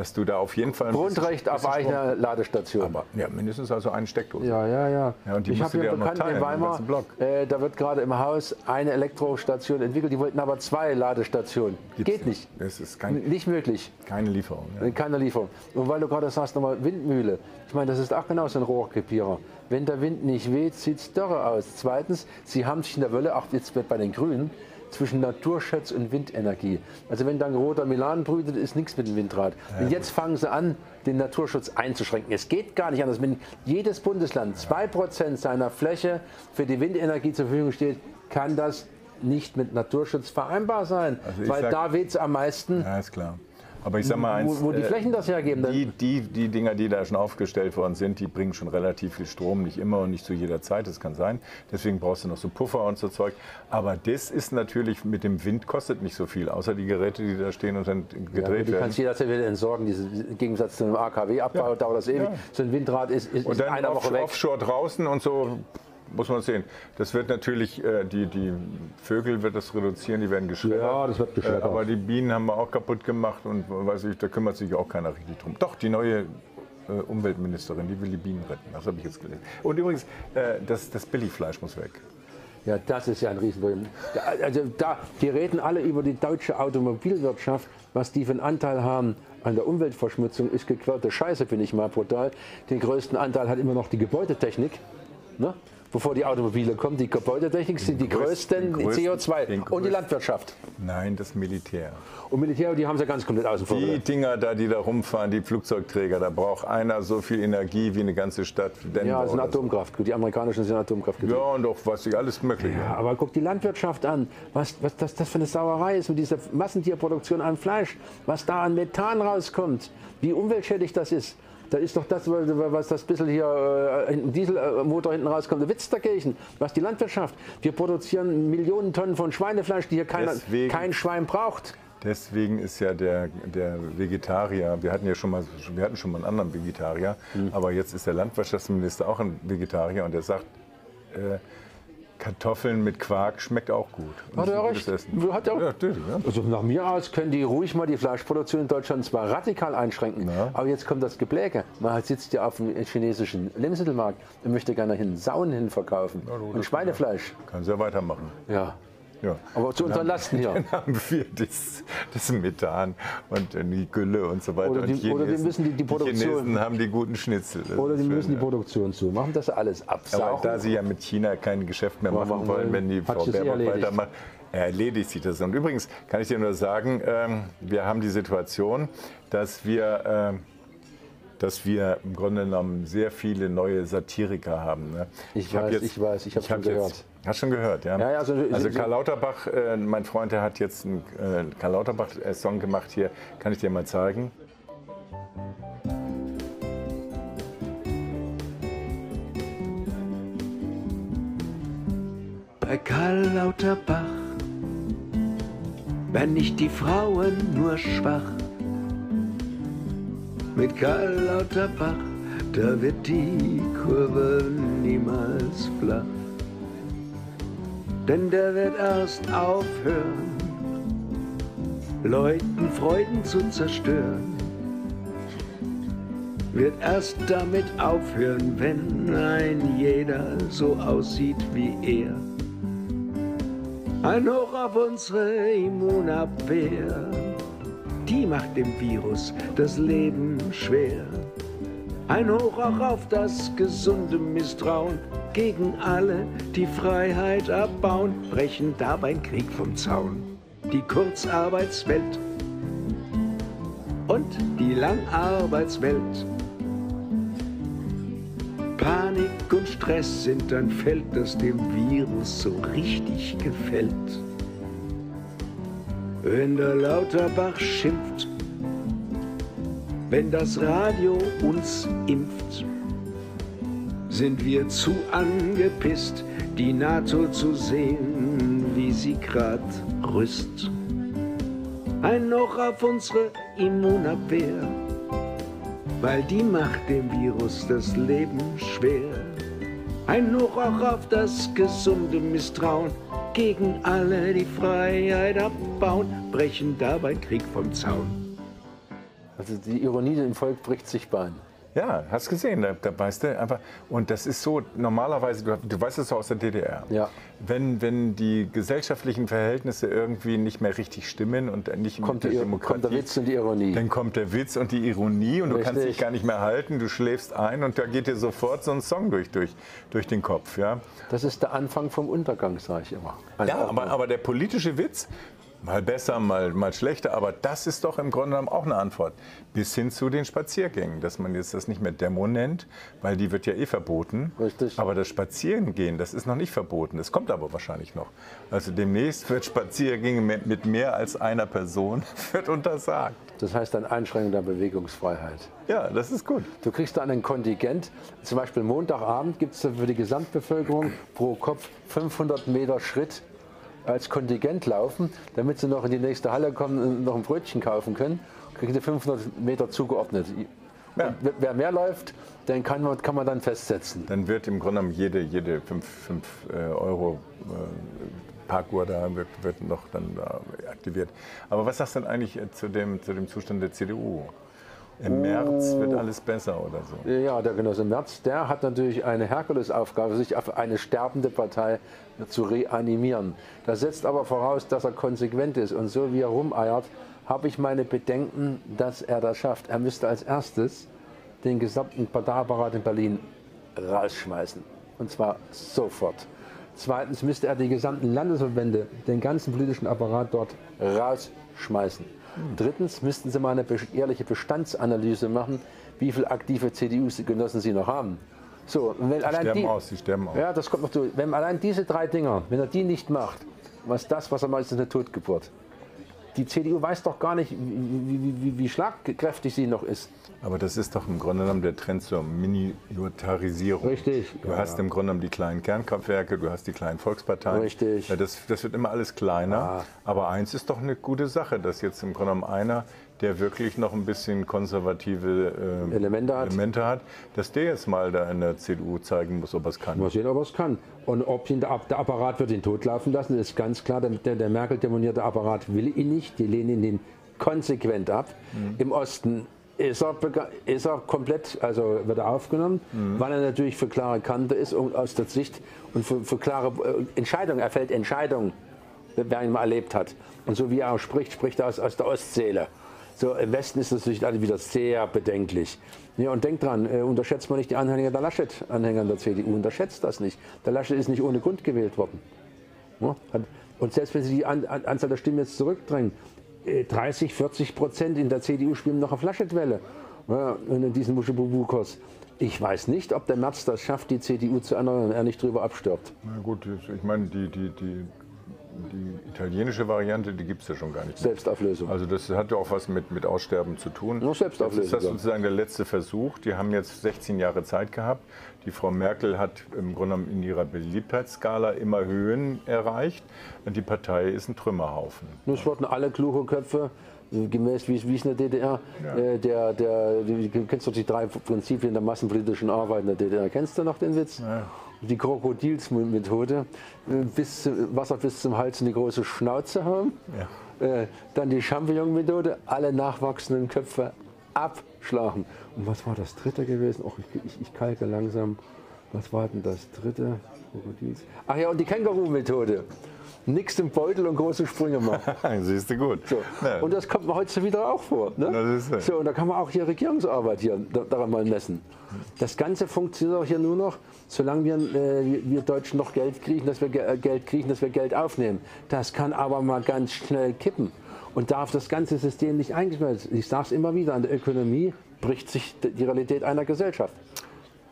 Dass du da auf jeden Fall bisschen- Grundrecht auf bisschen eigene Ladestation. Aber ja, mindestens also eine Steckdose. Ja, ja, ja. Ja, und die ich habe hier einen Bekannten in Weimar, äh, da wird gerade im Haus eine Elektrostation entwickelt. Die wollten aber zwei Ladestationen. Gibt's Geht nicht. Das ist kein, Nicht möglich. keine Lieferung. Ja. Keine Lieferung. Und weil du gerade sagst, nochmal Windmühle. Ich meine, das ist auch genauso ein Rohrkrepierer. Wenn der Wind nicht weht, sieht es dörre aus. Zweitens, sie haben sich in der Wölle, auch jetzt bei den Grünen, zwischen Naturschutz und Windenergie. Also wenn dann roter Milan brütet, ist nichts mit dem Windrad. und jetzt fangen sie an, den Naturschutz einzuschränken. Es geht gar nicht anders. Wenn jedes Bundesland 2% seiner Fläche für die Windenergie zur Verfügung steht, kann das nicht mit Naturschutz vereinbar sein. Also Weil sag- da weht es am meisten, Ja, ist klar. Aber ich sag mal eins, wo, wo die äh, Flächen das hergeben. Die, die, die Dinger, die da schon aufgestellt worden sind, die bringen schon relativ viel Strom, nicht immer und nicht zu jeder Zeit, das kann sein. Deswegen brauchst du noch so Puffer und so Zeug. Aber das ist natürlich mit dem Wind kostet nicht so viel, außer die Geräte, die da stehen und dann Ja, gedreht du werden. kannst jederzeit wieder entsorgen. Diese, Im Gegensatz zu einem AKW-Abbau Ja. dauert das ewig. Ja. So ein Windrad ist, ist, Und ist dann eine off Woche weg. offshore draußen und so muss man sehen. Das wird natürlich, äh, die, die Vögel wird das reduzieren, die werden geschreddert. Ja, das wird geschreddert. Äh, aber die Bienen haben wir auch kaputt gemacht und weiß ich, da kümmert sich auch keiner richtig drum. Doch, die neue äh, Umweltministerin, die will die Bienen retten. Das habe ich jetzt gelesen. Und übrigens, äh, das, das Billigfleisch muss weg. Ja, das ist ja ein Riesenproblem. Also da, die reden alle über die deutsche Automobilwirtschaft, was die für einen Anteil haben an der Umweltverschmutzung, ist gequirlte Scheiße, finde ich mal brutal. Den größten Anteil hat immer noch die Gebäudetechnik. Ne? Bevor die Automobile kommen, die Gebäudetechnik sind die größten- größten, den größten- CO2 den und die Landwirtschaft. Nein, das Militär. Und Militär, die haben sie ganz komplett außen vor. Die Dinger da, die da rumfahren, die Flugzeugträger, da braucht einer so viel Energie wie eine ganze Stadt. Denver Ja, das sind so. Atomkraft. Gut, die amerikanischen sind Atomkraft. Ja, und auch was ich alles Mögliche. Ja, aber guck die Landwirtschaft an, was, was das, das für eine Sauerei ist mit dieser Massentierproduktion an Fleisch, was da an Methan rauskommt, wie umweltschädlich das ist. Da ist doch das, was das bisschen hier äh, Dieselmotor hinten rauskommt, der Witz dagegen. Was die Landwirtschaft. Wir produzieren Millionen Tonnen von Schweinefleisch, die hier keiner, Deswegen- kein Schwein braucht. Deswegen ist ja der, der Vegetarier, wir hatten ja schon mal, wir hatten schon mal einen anderen Vegetarier, Hm. aber jetzt ist der Landwirtschaftsminister auch ein Vegetarier und der sagt, äh, Kartoffeln mit Quark schmeckt auch gut. Hat er recht. Essen. Hat er, Ja, natürlich, ja. Also nach mir aus können die ruhig mal die Fleischproduktion in Deutschland zwar radikal einschränken, Ja. aber jetzt kommt das Gebläge. Man sitzt ja auf dem chinesischen Lebensmittelmarkt und möchte gerne hin Sauen hin verkaufen du, und Schweinefleisch. Kann sie ja weitermachen. Ja. Ja. Aber zu unseren Lasten hier. Dann haben wir das, das Methan und äh, die Gülle und so weiter. Oder die- und oder die müssen die- die Produktion- Chinesen haben die guten Schnitzel. Das Oder die schön, müssen die ja. Produktion zu machen, das alles Aber absaugen. da sie ja mit China kein Geschäft mehr machen machen wollen, wenn die Frau Baerbock weitermacht, erledigt sich das. Und übrigens kann ich dir nur sagen, ähm, wir haben die Situation, dass wir, ähm, dass wir im Grunde genommen sehr viele neue Satiriker haben. Ne? Ich hab weiß, ich weiß, ich hab's schon jetzt- gehört. Hast schon gehört, ja? Ja, ja, so- also so- Karl Lauterbach, äh, mein Freund, der hat jetzt einen äh, Karl Lauterbach-Song gemacht hier, kann ich dir mal zeigen. bei Karl Lauterbach werden nicht die Frauen nur schwach. Mit Karl Lauterbach, da wird die Kurve niemals flach. Denn der wird erst aufhören, Leuten Freuden zu zerstören. Wird erst damit aufhören, wenn ein jeder so aussieht wie er. Ein Hoch auf unsere Immunabwehr, die macht dem Virus das Leben schwer. Ein Hoch auch auf das gesunde Misstrauen gegen alle, die Freiheit abbauen, brechen dabei Krieg vom Zaun. Die Kurzarbeitswelt und die Langarbeitswelt. Panik und Stress sind ein Feld, das dem Virus so richtig gefällt. Wenn der Lauterbach schimpft, wenn das Radio uns impft, sind wir zu angepisst, die NATO zu sehen, wie sie grad rüst. Ein Noch auf unsere Immunabwehr, weil die macht dem Virus das Leben schwer. Ein Hoch auch auf das gesunde Misstrauen gegen alle, die Freiheit abbauen, brechen dabei Krieg vom Zaun. Also die Ironie im Volk bricht sich Bahn. Ja, hast gesehen, da, da weißt du einfach. Und das ist so, normalerweise, du, du weißt es so aus der DDR. Ja. Wenn, wenn die gesellschaftlichen Verhältnisse irgendwie nicht mehr richtig stimmen und nicht Kommt, mit die, der kommt der Witz und die Ironie. dann kommt der Witz und die Ironie und du kannst Richtig. dich gar nicht mehr halten, du schläfst ein und da geht dir sofort so ein Song durch, durch, durch den Kopf. Ja, Das ist der Anfang vom Untergang, sage ich immer. Ein ja Ordnung. aber, aber der politische Witz, mal besser, mal, mal schlechter, aber das ist doch im Grunde genommen auch eine Antwort. Bis hin zu den Spaziergängen, dass man jetzt das nicht mehr Demo nennt, weil die wird ja eh verboten. Richtig. Aber das Spazierengehen, das ist noch nicht verboten. Das kommt aber wahrscheinlich noch. Also demnächst wird Spaziergänge mit mehr als einer Person wird untersagt. Das heißt dann Einschränkung der Bewegungsfreiheit. Ja, das ist gut. Du kriegst dann ein Kontingent, zum Beispiel Montagabend gibt es für die Gesamtbevölkerung pro Kopf 500 Meter Schritt als Kontingent laufen, damit sie noch in die nächste Halle kommen und noch ein Brötchen kaufen können, kriegen sie 500 Meter zugeordnet. Ja. Wer mehr läuft, den kann man, kann man dann festsetzen. Dann wird im Grunde genommen jede, jede 5 äh, Euro äh, Parkuhr da wird, wird noch dann da aktiviert. Aber was sagst du denn eigentlich äh, zu dem, zu dem Zustand der CDU? Im März wird alles besser oder so. Ja, der Genosse Merz, der hat natürlich eine Herkulesaufgabe, sich auf eine sterbende Partei zu reanimieren. Das setzt aber voraus, dass er konsequent ist. Und so wie er rumeiert, habe ich meine Bedenken, dass er das schafft. Er müsste als erstes den gesamten Parteiapparat in Berlin rausschmeißen. Und zwar sofort. Zweitens müsste er die gesamten Landesverbände, den ganzen politischen Apparat dort rausschmeißen. Drittens müssten sie mal eine ehrliche Bestandsanalyse machen, wie viele aktive CDU-Genossen sie noch haben. So, wenn allein sterben die, aus, die sterben aus. Ja, das kommt noch durch. Wenn allein diese drei Dinger, wenn er die nicht macht, was das, was er macht, ist eine Totgeburt. Die CDU weiß doch gar nicht, wie, wie, wie, wie schlagkräftig sie noch ist. Aber das ist doch im Grunde genommen der Trend zur Miniatarisierung. Richtig, Du ja. hast im Grunde genommen die kleinen Kernkraftwerke, du hast die kleinen Volksparteien. Richtig. Ja, das, das wird immer alles kleiner. Ah. Aber eins ist doch eine gute Sache, dass jetzt im Grunde genommen einer der wirklich noch ein bisschen konservative äh, Elemente hat. Elemente hat, dass der jetzt mal da in der CDU zeigen muss, ob er es kann. Mal sehen, ob er es kann. Und ob ihn der, der Apparat wird ihn totlaufen lassen, ist ganz klar. Der, der, der Merkel-demonierte Apparat will ihn nicht. Die lehnen ihn konsequent ab. Im Osten ist er, ist er komplett, also wird er aufgenommen, weil er natürlich für klare Kante ist und aus der Sicht und für, für klare äh, Entscheidungen. Er fällt Entscheidungen, wer ihn mal erlebt hat. Und so wie er auch spricht, spricht er aus, aus der Ostseele. So, Im Westen ist das natürlich wieder sehr bedenklich. Ja, und denkt dran, äh, unterschätzt man nicht die Anhänger der Laschet, Anhänger der CDU, unterschätzt das nicht. Der Laschet ist nicht ohne Grund gewählt worden. Ja, hat- und selbst wenn Sie die An An Anzahl der Stimmen jetzt zurückdrängen, äh, 30, 40 Prozent in der CDU spielen noch auf Laschet-Welle. Ja, und in diesem Wuschebubu-Kurs. Ich weiß nicht, ob der Merz das schafft, die CDU zu erneuern er nicht drüber abstirbt. Na gut, ich meine, die, die, die, die italienische Variante, die gibt es ja schon gar nicht. mehr. Selbstauflösung. Also das hat ja auch was mit, mit Aussterben zu tun. Noch Selbstauflösung, Jetzt ist das ja. sozusagen der letzte Versuch. Die haben jetzt 16 Jahre Zeit gehabt. Die Frau Merkel hat im Grunde genommen in ihrer Beliebtheitsskala immer Höhen erreicht. Und die Partei ist ein Trümmerhaufen. Es wurden alle kluge Köpfe, äh, gemäß wie es wie es in der DDR, äh, der, der, du kennst doch die drei Prinzipien der massenpolitischen Arbeit in der DDR. Kennst du noch den Witz? Die Krokodilsmethode, äh, bis, zu- Wasser bis zum Hals und die große Schnauze haben. Äh, dann die Champignon-Methode, alle nachwachsenden Köpfe abschlagen. Und was war das dritte gewesen? Och, ich, ich, ich kalke langsam. Was war denn das dritte? Krokodils. Ach ja, und die Känguru-Methode. Nix im Beutel und große Sprünge machen. Siehst du gut. So. Ja. Und das kommt mir heute wieder auch vor. Ne? Das ist es. so, und da kann man auch hier Regierungsarbeit hier da- daran mal messen. Das Ganze funktioniert auch hier nur noch, solange wir, äh, wir- Deutschen noch Geld kriegen, dass wir äh, Geld kriegen, dass wir Geld aufnehmen. Das kann aber mal ganz schnell kippen. Und darf das ganze System nicht eingeschmelzt. Ich sage es immer wieder, an der Ökonomie bricht sich die Realität einer Gesellschaft.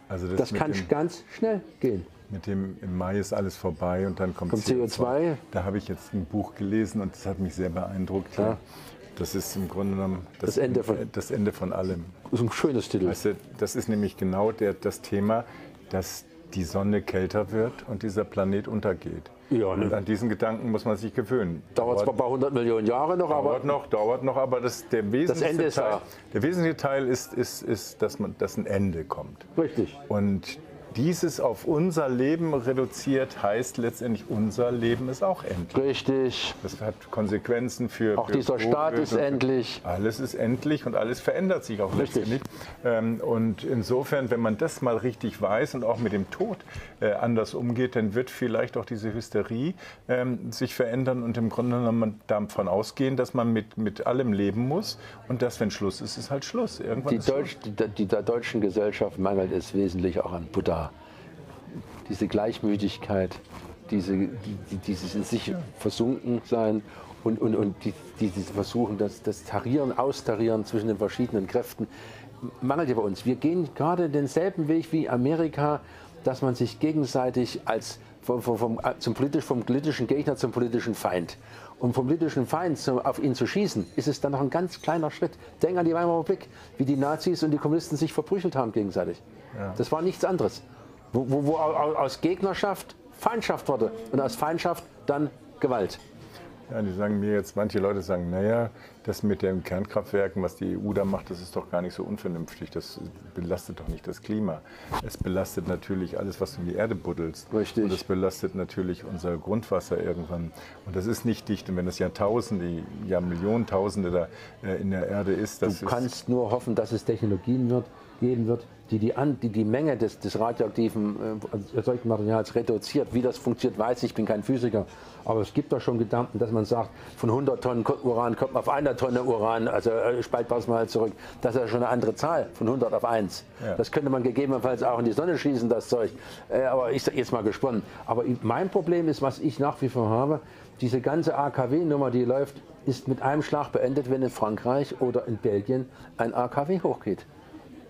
Also das, Das kann dem, ganz schnell gehen. mit dem im Mai ist alles vorbei und dann kommt, Kommt CO2. Da habe ich jetzt ein Buch gelesen und das hat mich sehr beeindruckt. Ja. Das ist im Grunde genommen Das Ende von- das Ende von allem. Das ist ein schönes Titel. Weißt du, das ist nämlich genau der, das Thema, dass die Sonne kälter wird und dieser Planet untergeht. Ja, ne? Und an diesen Gedanken muss man sich gewöhnen. Dauert zwar ein paar hundert Millionen Jahre noch, aber Dauert noch, dauert noch, aber das, der, wesentliche ist Teil, da. der wesentliche Teil ist, ist, ist dass, man, dass ein Ende kommt. richtig. Und dieses auf unser Leben reduziert heißt letztendlich, unser Leben ist auch endlich. Richtig. Das hat Konsequenzen für. Auch für dieser Staat Covid ist und- endlich. Alles ist endlich und alles verändert sich auch Richtig. letztendlich. Ähm, und insofern, wenn man das mal richtig weiß und auch mit dem Tod äh, anders umgeht, dann wird vielleicht auch diese Hysterie ähm, sich verändern und im Grunde genommen man davon ausgehen, dass man mit, mit allem leben muss und dass, wenn Schluss ist, ist halt Schluss. Irgendwann Die, ist Schluss. Deutsch, die, die, der deutschen Gesellschaft mangelt es wesentlich auch an Buddha. Diese Gleichmütigkeit, diese, die, die, dieses in sich versunken sein und, und, und die, die, Versuchen, das, das Tarieren, Austarieren zwischen den verschiedenen Kräften, mangelt ja bei uns. Wir gehen gerade denselben Weg wie Amerika, dass man sich gegenseitig als vom, vom, vom, zum politisch, vom politischen Gegner zum politischen Feind. Und vom politischen Feind zu, auf ihn zu schießen, ist es dann noch ein ganz kleiner Schritt. Denk an die Weimarer Republik, wie die Nazis und die Kommunisten sich verprügelt haben gegenseitig. Das war nichts anderes. Wo, wo, wo au- au- aus Gegnerschaft Feindschaft wurde und aus Feindschaft dann Gewalt. Ja, die sagen mir jetzt, manche Leute sagen, naja, das mit den Kernkraftwerken, was die EU da macht, das ist doch gar nicht so unvernünftig. Das belastet doch nicht das Klima. Es belastet natürlich alles, was du in die Erde buddelst. Richtig. Und es belastet natürlich unser Grundwasser irgendwann. Und das ist nicht dicht. Und wenn das Jahrtausende, ja Millionen, Tausende da äh, in der Erde ist, das Du ist, kannst nur hoffen, dass es Technologien wird, geben wird, die die, an, die, die Menge des, des radioaktiven äh, erzeugten Materials reduziert. Wie das funktioniert, weiß ich, ich bin kein Physiker. Aber es gibt doch schon Gedanken, dass man sagt, von 100 Tonnen Uran kommt man auf eine Tonne Uran, also äh, spaltbares Mal zurück. Das ist ja schon eine andere Zahl, von 100 auf 1. Ja. Das könnte man gegebenenfalls auch in die Sonne schießen, das Zeug. Äh, aber ich sag jetzt mal gesponnen. Aber mein Problem ist, was ich nach wie vor habe, diese ganze AKW-Nummer, die läuft, ist mit einem Schlag beendet, wenn in Frankreich oder in Belgien ein AKW hochgeht.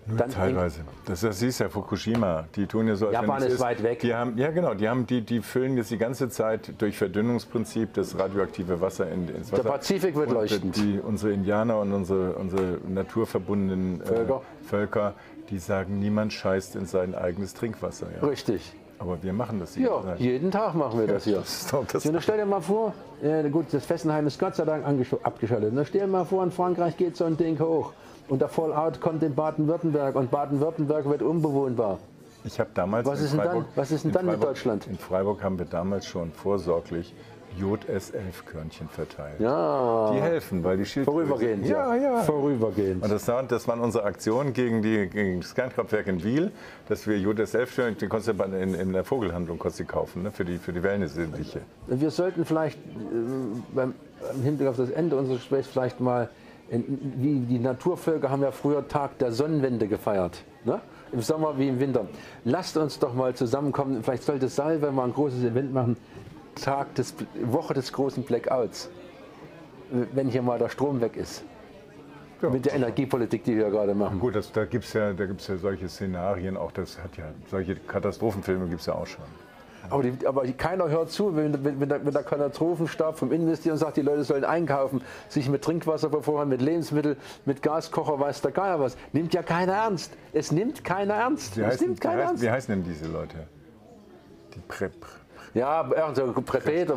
Dann Teilweise. Das, das siehst ja Fukushima. Die tun ja so, als Japan es ist weit weg. Die haben, ja, genau. Die, haben, die, die füllen jetzt die ganze Zeit durch Verdünnungsprinzip das radioaktive Wasser in, ins Wasser. Pazifik wird und leuchtend. Die, unsere Indianer und unsere, unsere naturverbundenen äh, Völker. Völker, die sagen, niemand scheißt in sein eigenes Trinkwasser. Ja. Richtig. Aber wir machen das die Ja, jeden Tag machen wir das hier. Das ist das Ja, stell dir mal vor, äh, gut, das Fessenheim ist Gott sei Dank abgeschaltet. Na, stell dir mal vor, in Frankreich geht so ein Ding hoch. Und der Fallout kommt in Baden-Württemberg und Baden-Württemberg wird unbewohnbar. Ich habe damals Was in ist denn dann? Freiburg, Was ist denn dann mit Freiburg- Deutschland? In Freiburg haben wir damals schon vorsorglich Jod S11-Körnchen verteilt. Ja, Die helfen, weil die Schilddrüse... vorübergehend. Ja, ja. Vorübergehend. Und das, war, das waren unsere Aktionen gegen, die, gegen das Kernkraftwerk in Wiel, dass wir Jod S11-Körnchen, den konntest du in, in der Vogelhandlung konntest die kaufen, ne, für die, für die Wellnessliche. Wir sollten vielleicht äh, beim, im Hinblick auf das Ende unseres Gesprächs vielleicht mal, wie die Naturvölker haben ja früher Tag der Sonnenwende gefeiert. Ne? Im Sommer wie im Winter. Lasst uns doch mal zusammenkommen. Vielleicht sollte Salve mal ein großes Event machen. Tag des, Woche des großen Blackouts. Wenn hier mal der Strom weg ist. Ja. Mit der Energiepolitik, die wir gerade machen. Gut, das, da gibt es ja, da gibt's ja solche Szenarien, auch das hat ja, solche Katastrophenfilme gibt es ja auch schon. Aber, die, aber keiner hört zu, wenn, wenn, wenn, der, wenn der Katastrophenstab vom Investieren sagt, die Leute sollen einkaufen, sich mit Trinkwasser vervorhaben, mit Lebensmitteln, mit Gaskocher, weiß der Geier was. Nimmt ja keiner ernst. Es nimmt keiner ernst. Wie es heißen, nimmt keiner ernst. wie heißen denn diese Leute? Die Prep. Ja, irgend so Präpeter,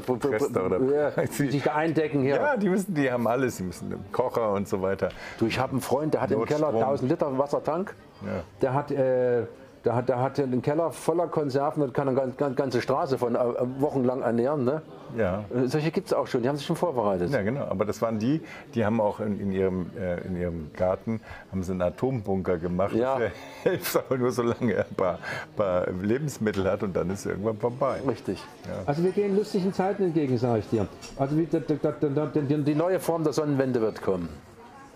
sich eindecken hier. Ja, die, müssen, die haben alles, die müssen Kocher und so weiter. Du, ich habe einen Freund, der hat im Keller Notstrom. 1000 Liter Wassertank. Ja. Der hat, äh, der hat, der hat einen Keller voller Konserven und kann eine gan- gan- ganze Straße von äh, wochenlang ernähren. Ne? Ja. Solche gibt es auch schon, die haben sich schon vorbereitet. Ja, genau. Aber das waren die, die haben auch in, in, ihrem, äh, in ihrem Garten haben sie einen Atombunker gemacht. Ja. Der hilft aber nur, solange er ein paar, paar Lebensmittel hat und dann ist irgendwann vorbei. Richtig. Also wir gehen lustigen Zeiten entgegen, sage ich dir. Also wie, da, da, da, da, die, die neue Form der Sonnenwende wird kommen.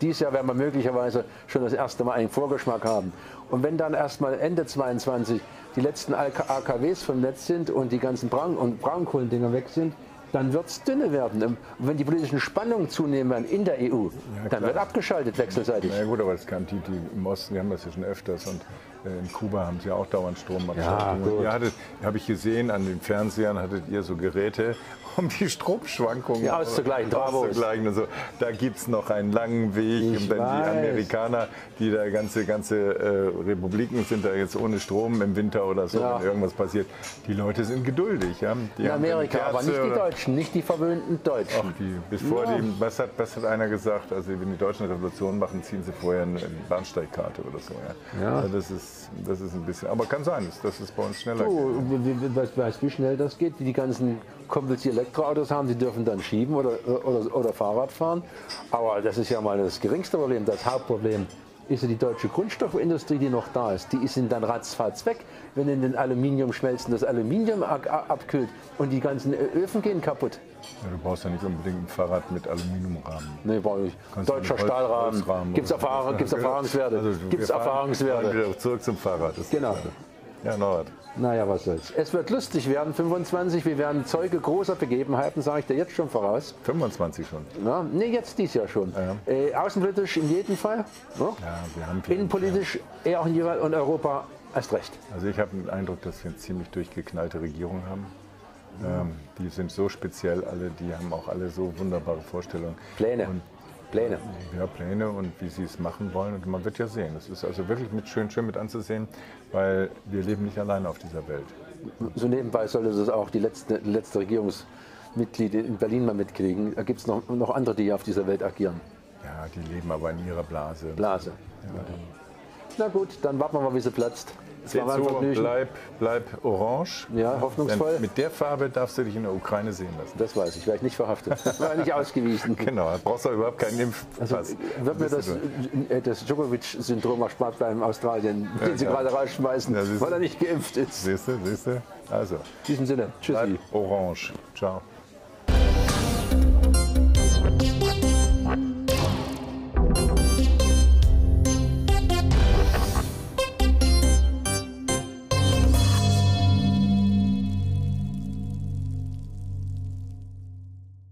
Dieses Jahr werden wir möglicherweise schon das erste Mal einen Vorgeschmack haben. Und wenn dann erst mal Ende 22 die letzten AKWs vom Netz sind und die ganzen Braun- und Braunkohlendinger weg sind, dann wird es dünne werden. Und wenn die politischen Spannungen zunehmen werden in der EU, dann wird abgeschaltet wechselseitig. Na ja, gut, aber das kann die, die im Osten, die haben das ja schon öfters und in Kuba haben sie auch dauernd Ja, Stromabschaltungen. hattet, habe ich gesehen, an den Fernsehern hattet ihr so Geräte, um die Stromschwankungen Ja, auszugleichen, auszugleichen und so. Da gibt es noch einen langen Weg. Ich und dann weiß. die Amerikaner, die da ganze, ganze äh, Republiken sind da jetzt ohne Strom im Winter oder so, Ja. wenn irgendwas passiert. Die Leute sind geduldig. Ja? Die In Amerika, aber nicht die Deutschen, nicht die verwöhnten Deutschen. Ach, die, bevor Ja. die, was hat, was hat einer gesagt? Also wenn die Deutschen Revolution machen, ziehen sie vorher eine Bahnsteigkarte oder so. Ja. Ja. Also Das ist, das ist ein bisschen, aber kann sein, dass, es bei uns schneller geht. Du, wie- wie- weißt, weißt, wie schnell das geht? Die ganzen Kumpels, die Elektroautos haben, die dürfen dann schieben oder, oder, oder Fahrrad fahren. Aber das ist ja mal das geringste Problem. Das Hauptproblem ist ja die deutsche Grundstoffindustrie, die noch da ist. Die ist dann ratzfatz weg, wenn in den Aluminiumschmelzen das Aluminium ab- abkühlt und die ganzen Öfen gehen kaputt. Ja, du brauchst ja nicht unbedingt ein Fahrrad mit Aluminiumrahmen. Nee, brauche ich. Du Deutscher Holz- Stahlrahmen. Gibt es. Erfahrung, gibt's Erfahrungswerte? Also, Gibt es Erfahrungswerte? wieder zurück zum Fahrrad. Das Genau. Ja, Norbert. Naja, was soll's. Es wird lustig werden, 25. Wir werden Zeuge großer Begebenheiten, sage ich dir jetzt schon voraus. 25 schon. Ja, nee, jetzt dies Jahr schon. Äh, außenpolitisch in jedem Fall. Ja? Ja, wir haben Innenpolitisch eher auch in und Europa erst recht. Also ich habe den Eindruck, dass wir eine ziemlich durchgeknallte Regierung haben. Ähm, die sind so speziell alle, die haben auch alle so wunderbare Vorstellungen. Pläne. Und Pläne. ja, Pläne und wie sie es machen wollen. Und man wird ja sehen. Es ist also wirklich mit schön, schön mit anzusehen, weil wir leben nicht alleine auf dieser Welt. So nebenbei sollte das auch die letzte, letzte Regierungsmitglieder in Berlin mal mitkriegen. Da gibt es noch, noch andere, die auf dieser Welt agieren. Ja, die leben aber in ihrer Blase. Blase. Na gut, dann warten wir mal, wie sie platzt. Seht so, bleib, bleib orange. Ja, hoffnungsvoll. Denn mit der Farbe darfst du dich in der Ukraine sehen lassen. Das weiß ich, werde ich nicht verhaftet. War nicht ausgewiesen. Genau, da brauchst du überhaupt keinen Impfpass. Also wird mir das, äh, das Djokovic-Syndrom erspart bleiben in Australien, den sie ja. gerade rausschmeißen, Ja, du. weil er nicht geimpft ist. Siehst du, siehst du? Also, In diesem Sinne, tschüssi. bleib orange. Ciao.